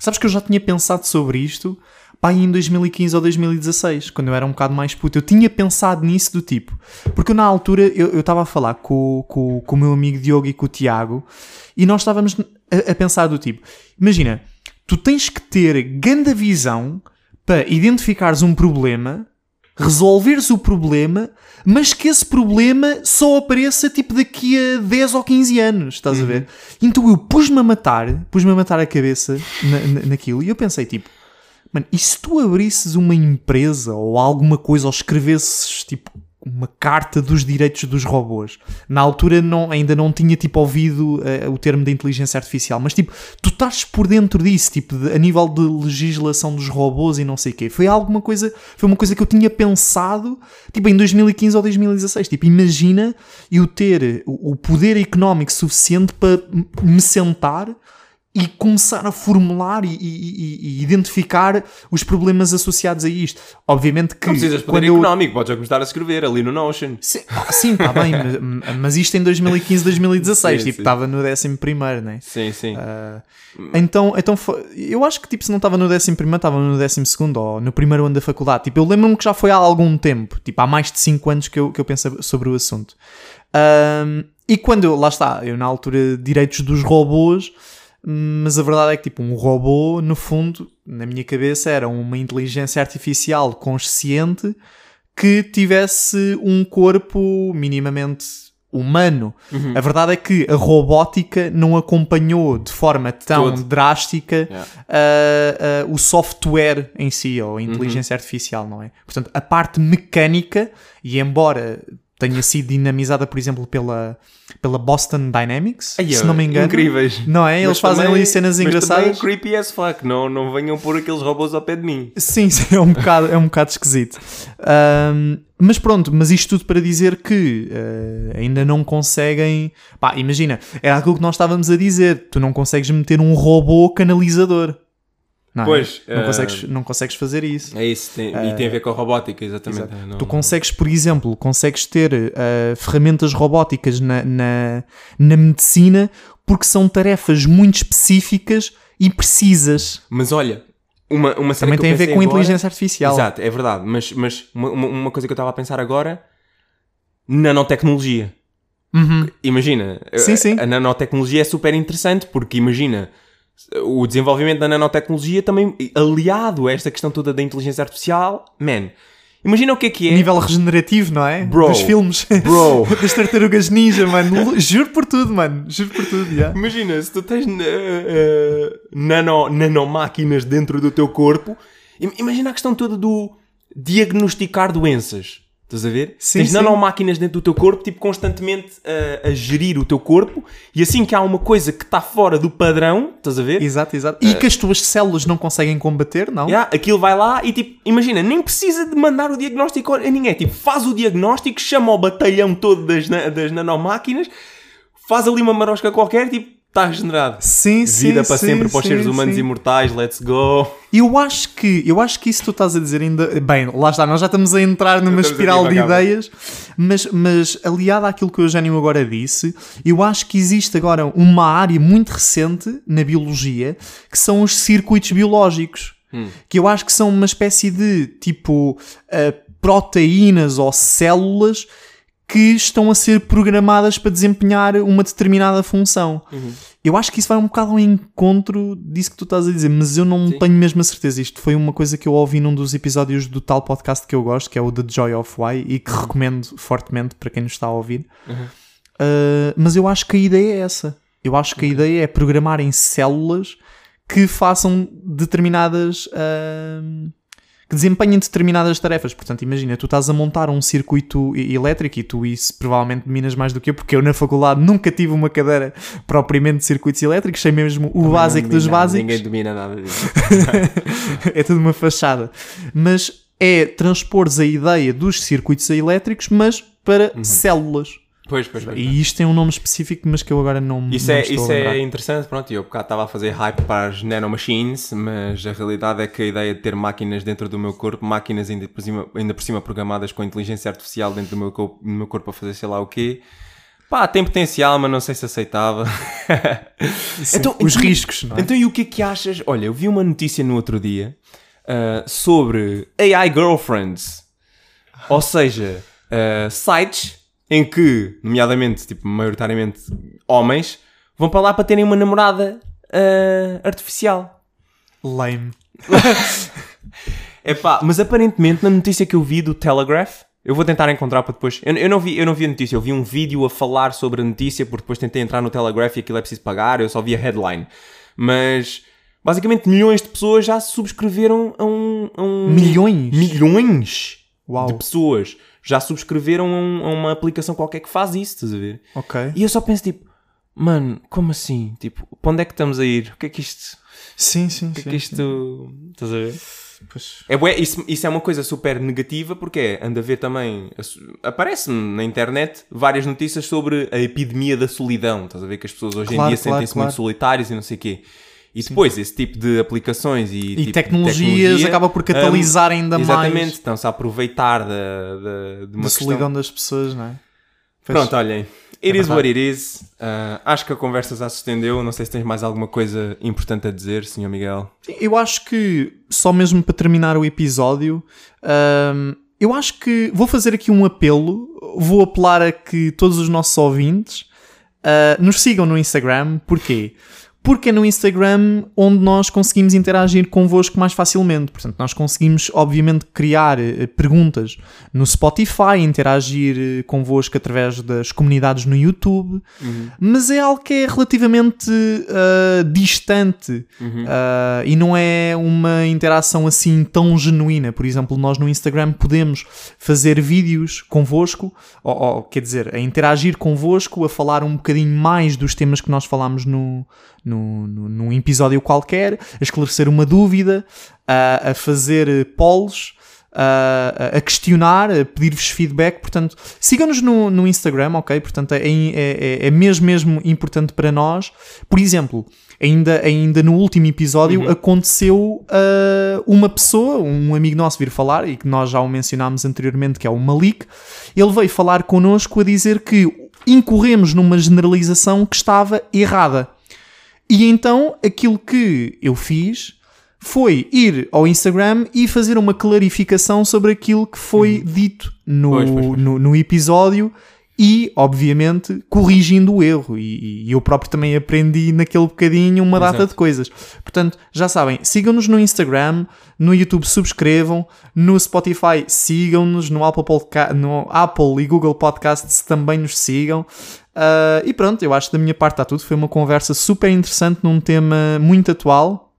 Sabes que eu já tinha pensado sobre isto pá, em 2015 ou 2016, quando eu era um bocado mais puto. Eu tinha pensado nisso do tipo. Porque eu, na altura eu estava a falar com, com, com o meu amigo Diogo e com o Tiago e nós estávamos a, a pensar do tipo: imagina, tu tens que ter grande visão para identificares um problema, resolveres o problema, mas que esse problema só apareça tipo daqui a 10 ou 15 anos, estás a ver? Então eu pus-me a matar, pus-me a matar a cabeça na, na- naquilo e eu pensei tipo, mano, e se tu abrisses uma empresa ou alguma coisa ou escrevesses tipo uma carta dos direitos dos robôs. Na altura não, ainda não tinha tipo ouvido uh, o termo da inteligência artificial, mas tipo, tu estás por dentro disso, tipo, de, a nível de legislação dos robôs e não sei o quê. Foi alguma coisa, foi uma coisa que eu tinha pensado, tipo, em 2015 ou 2016. Tipo, imagina eu ter o poder económico suficiente para me sentar e começar a formular e, e, e, identificar os problemas associados a isto. Obviamente que. Não precisas de poder eu... económico, podes já começar a escrever ali no Notion. Sim, ah, sim está bem, mas, mas, isto em 2015, 2016, <laughs> sim, tipo, estava no 11 primeiro, né? Sim, sim. Uh, então, então foi, eu acho que tipo, se não estava no 11 primeiro, estava no 12 segundo ou no primeiro ano da faculdade. Tipo, eu lembro-me que já foi há algum tempo, tipo, há mais de 5 anos que eu, que eu penso sobre o assunto. Uh, e quando eu, lá está, eu na altura, direitos dos robôs mas a verdade é que tipo um robô no fundo na minha cabeça era uma inteligência artificial consciente que tivesse um corpo minimamente humano. Uhum. A verdade é que a robótica não acompanhou de forma tão Todo. drástica yeah. uh, uh, o software em si, ou a inteligência uhum. artificial, não é? Portanto, a parte mecânica, e embora tenha sido dinamizada, por exemplo, pela, pela Boston Dynamics, Ai, se não me engano. Incríveis. Não é? Eles mas fazem também, ali cenas mas engraçadas. Também creepy as fuck, não, não venham pôr aqueles robôs ao pé de mim. Sim, <laughs> sim é um bocado, é um bocado esquisito. Um, mas pronto, mas isto tudo para dizer que uh, ainda não conseguem. Pá, imagina, era aquilo que nós estávamos a dizer: tu não consegues meter um robô canalizador. Não, é? pois, não, uh, consegues, não consegues fazer isso. É isso, tem, uh, e tem a ver com a robótica, exatamente. Não, tu consegues, por exemplo, consegues ter uh, ferramentas robóticas na, na, na, medicina porque são tarefas muito específicas e precisas. Mas olha, uma, uma também tem a ver com agora, inteligência artificial. Exato, é verdade. Mas, mas uma, uma coisa que eu estava a pensar agora: nanotecnologia. Uhum. Imagina, sim, sim. a nanotecnologia é super interessante porque imagina o desenvolvimento da nanotecnologia também aliado a esta questão toda da inteligência artificial, man. Imagina o que é que é. Nível regenerativo, não é? Bro. Dos filmes. Bro. <laughs> das tartarugas ninja, mano. Juro por tudo, mano. Juro por tudo, yeah. Imagina, se tu tens uh, uh, nano, nanomáquinas dentro do teu corpo, imagina a questão toda do diagnosticar doenças. Estás a ver? Sim, Tens sim. nanomáquinas dentro do teu corpo, tipo, constantemente a, a, gerir o teu corpo, e assim que há uma coisa que está fora do padrão, estás a ver? Exato, exato. E uh, que as tuas células não conseguem combater, não? Yeah, aquilo vai lá e, tipo, imagina, nem precisa de mandar o diagnóstico a ninguém. Tipo, faz o diagnóstico, chama o batalhão todo das, das nanomáquinas, faz ali uma marosca qualquer, tipo, está regenerado. Sim, sim. Vida para sim, sempre para os seres humanos sim. imortais, let's go. Eu acho que, eu acho que isso tu estás a dizer ainda. Bem, lá está, nós já estamos a entrar numa espiral de ideias, mas, mas aliado àquilo que o Eugênio agora disse, eu acho que existe agora uma área muito recente na biologia que são os circuitos biológicos. Hum. Que eu acho que são uma espécie de tipo uh, proteínas ou células que estão a ser programadas para desempenhar uma determinada função. Uhum. Eu acho que isso vai um bocado ao encontro disso que tu estás a dizer, mas eu não Sim. tenho mesmo a certeza. Isto foi uma coisa que eu ouvi num dos episódios do tal podcast que eu gosto, que é o The Joy of Why, e que recomendo fortemente para quem nos está a ouvir. Uhum. Uh, mas eu acho que a ideia é essa. Eu acho que a ideia é programar em células que façam determinadas. Uh, que desempenhem determinadas tarefas. Portanto, imagina, tu estás a montar um circuito elétrico e tu isso provavelmente dominas mais do que eu, porque eu na faculdade nunca tive uma cadeira propriamente de circuitos elétricos, sei mesmo o Também básico dos básicos. Ninguém domina nada disso. <laughs> é tudo uma fachada. Mas é transpores a ideia dos circuitos elétricos, mas para uhum. células. Pois, pois, pois. E isto tem um nome específico, mas que eu agora não Isso, não é, isso é interessante, pronto. Eu bocado estava a fazer hype para as nanomachines, mas a realidade é que a ideia de ter máquinas dentro do meu corpo, máquinas ainda por cima, ainda por cima programadas com inteligência artificial dentro do meu, corpo, do meu corpo a fazer sei lá o quê. Pá, tem potencial, mas não sei se aceitava. <laughs> Sim, então, os então, riscos, não é? Então, e o que é que achas? Olha, eu vi uma notícia no outro dia uh, sobre AI girlfriends. Ou seja, uh, sites em que, nomeadamente, tipo, maioritariamente homens, vão para lá para terem uma namorada uh, artificial. Lame. <laughs> Epá, mas aparentemente na notícia que eu vi do Telegraph, eu vou tentar encontrar para depois. Eu, eu, não vi, eu não vi a notícia, eu vi um vídeo a falar sobre a notícia, porque depois tentei entrar no Telegraph e aquilo é preciso pagar, eu só vi a headline. Mas basicamente milhões de pessoas já subscreveram a um. A um milhões? Milhões! Uau. de pessoas já subscreveram a, um- a uma aplicação qualquer que faz isso, estás a ver? Ok. E eu só penso tipo, mano, como assim? Tipo, para onde é que estamos a ir? O que é que isto. Sim, sim, O que é sim. que isto. Estás a ver? Pois. É bué, isso, isso é uma coisa super negativa porque é, anda a ver também. Aparece-me na internet várias notícias sobre a epidemia da solidão. Estás a ver que as pessoas hoje Claro, em dia claro, sentem-se claro. muito solitários e não sei o quê. E depois, esse tipo de aplicações e, E tipo tecnologias tecnologia, acaba por catalisar ainda Exatamente, mais estão-se a aproveitar da, da, de uma da solidão das pessoas, não é? Pois. Pronto, olhem. It É is what it is. Uh, acho que a conversa já se estendeu. Não sei se tens mais alguma coisa importante a dizer, Sr. Miguel. Eu acho que, só mesmo para terminar o episódio, hum, eu acho que vou fazer aqui um apelo. Vou apelar a que todos os nossos ouvintes uh, nos sigam no Instagram. Porquê? Porque é no Instagram onde nós conseguimos interagir convosco mais facilmente. Portanto, nós conseguimos, obviamente, criar eh, perguntas no Spotify, interagir eh, convosco através das comunidades no YouTube, mas é algo que é relativamente ah, distante ah, e não é uma interação assim tão genuína. Por exemplo, nós no Instagram podemos fazer vídeos convosco, ou, ou, quer dizer, a interagir convosco, a falar um bocadinho mais dos temas que nós falámos no, no, num episódio qualquer, a esclarecer uma dúvida, a, a fazer polls. A, a questionar, a pedir-vos feedback, portanto, sigam-nos no, no Instagram, ok? Portanto, é, é, é- é mesmo, mesmo importante para nós. Por exemplo, ainda, ainda no último episódio aconteceu ah, uma pessoa, um amigo nosso vir falar, e que nós já o mencionámos anteriormente, que é o Malik, ele veio falar connosco a dizer que incorremos numa generalização que estava errada. E então aquilo que eu fiz foi ir ao Instagram e fazer uma clarificação sobre aquilo que foi dito no, Pois, pois, pois. No, no episódio e, obviamente, corrigindo o erro. E, e eu próprio também aprendi naquele bocadinho uma data Exato. de coisas. Portanto, já sabem, sigam-nos no Instagram, no YouTube subscrevam, no Spotify sigam-nos, no Apple, Podca no Apple e Google Podcasts também nos sigam. Ah, e pronto, eu acho que da minha parte está tudo. Foi uma conversa super interessante num tema muito atual.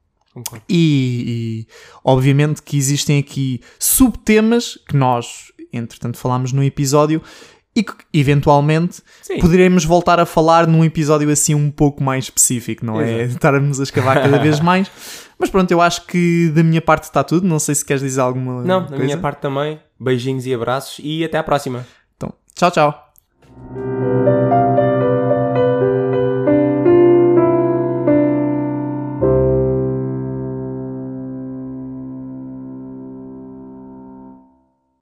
E, e, obviamente que existem aqui subtemas que nós, entretanto, falámos no episódio e que eventualmente Sim. poderemos voltar a falar num episódio assim um pouco mais específico, não é? Exato. Estarmos a escavar cada vez <laughs> mais. Mas pronto, eu acho que da minha parte está tudo. Não sei se queres dizer alguma Não, da coisa. minha parte também. Beijinhos e abraços e até à próxima. Então, tchau, tchau.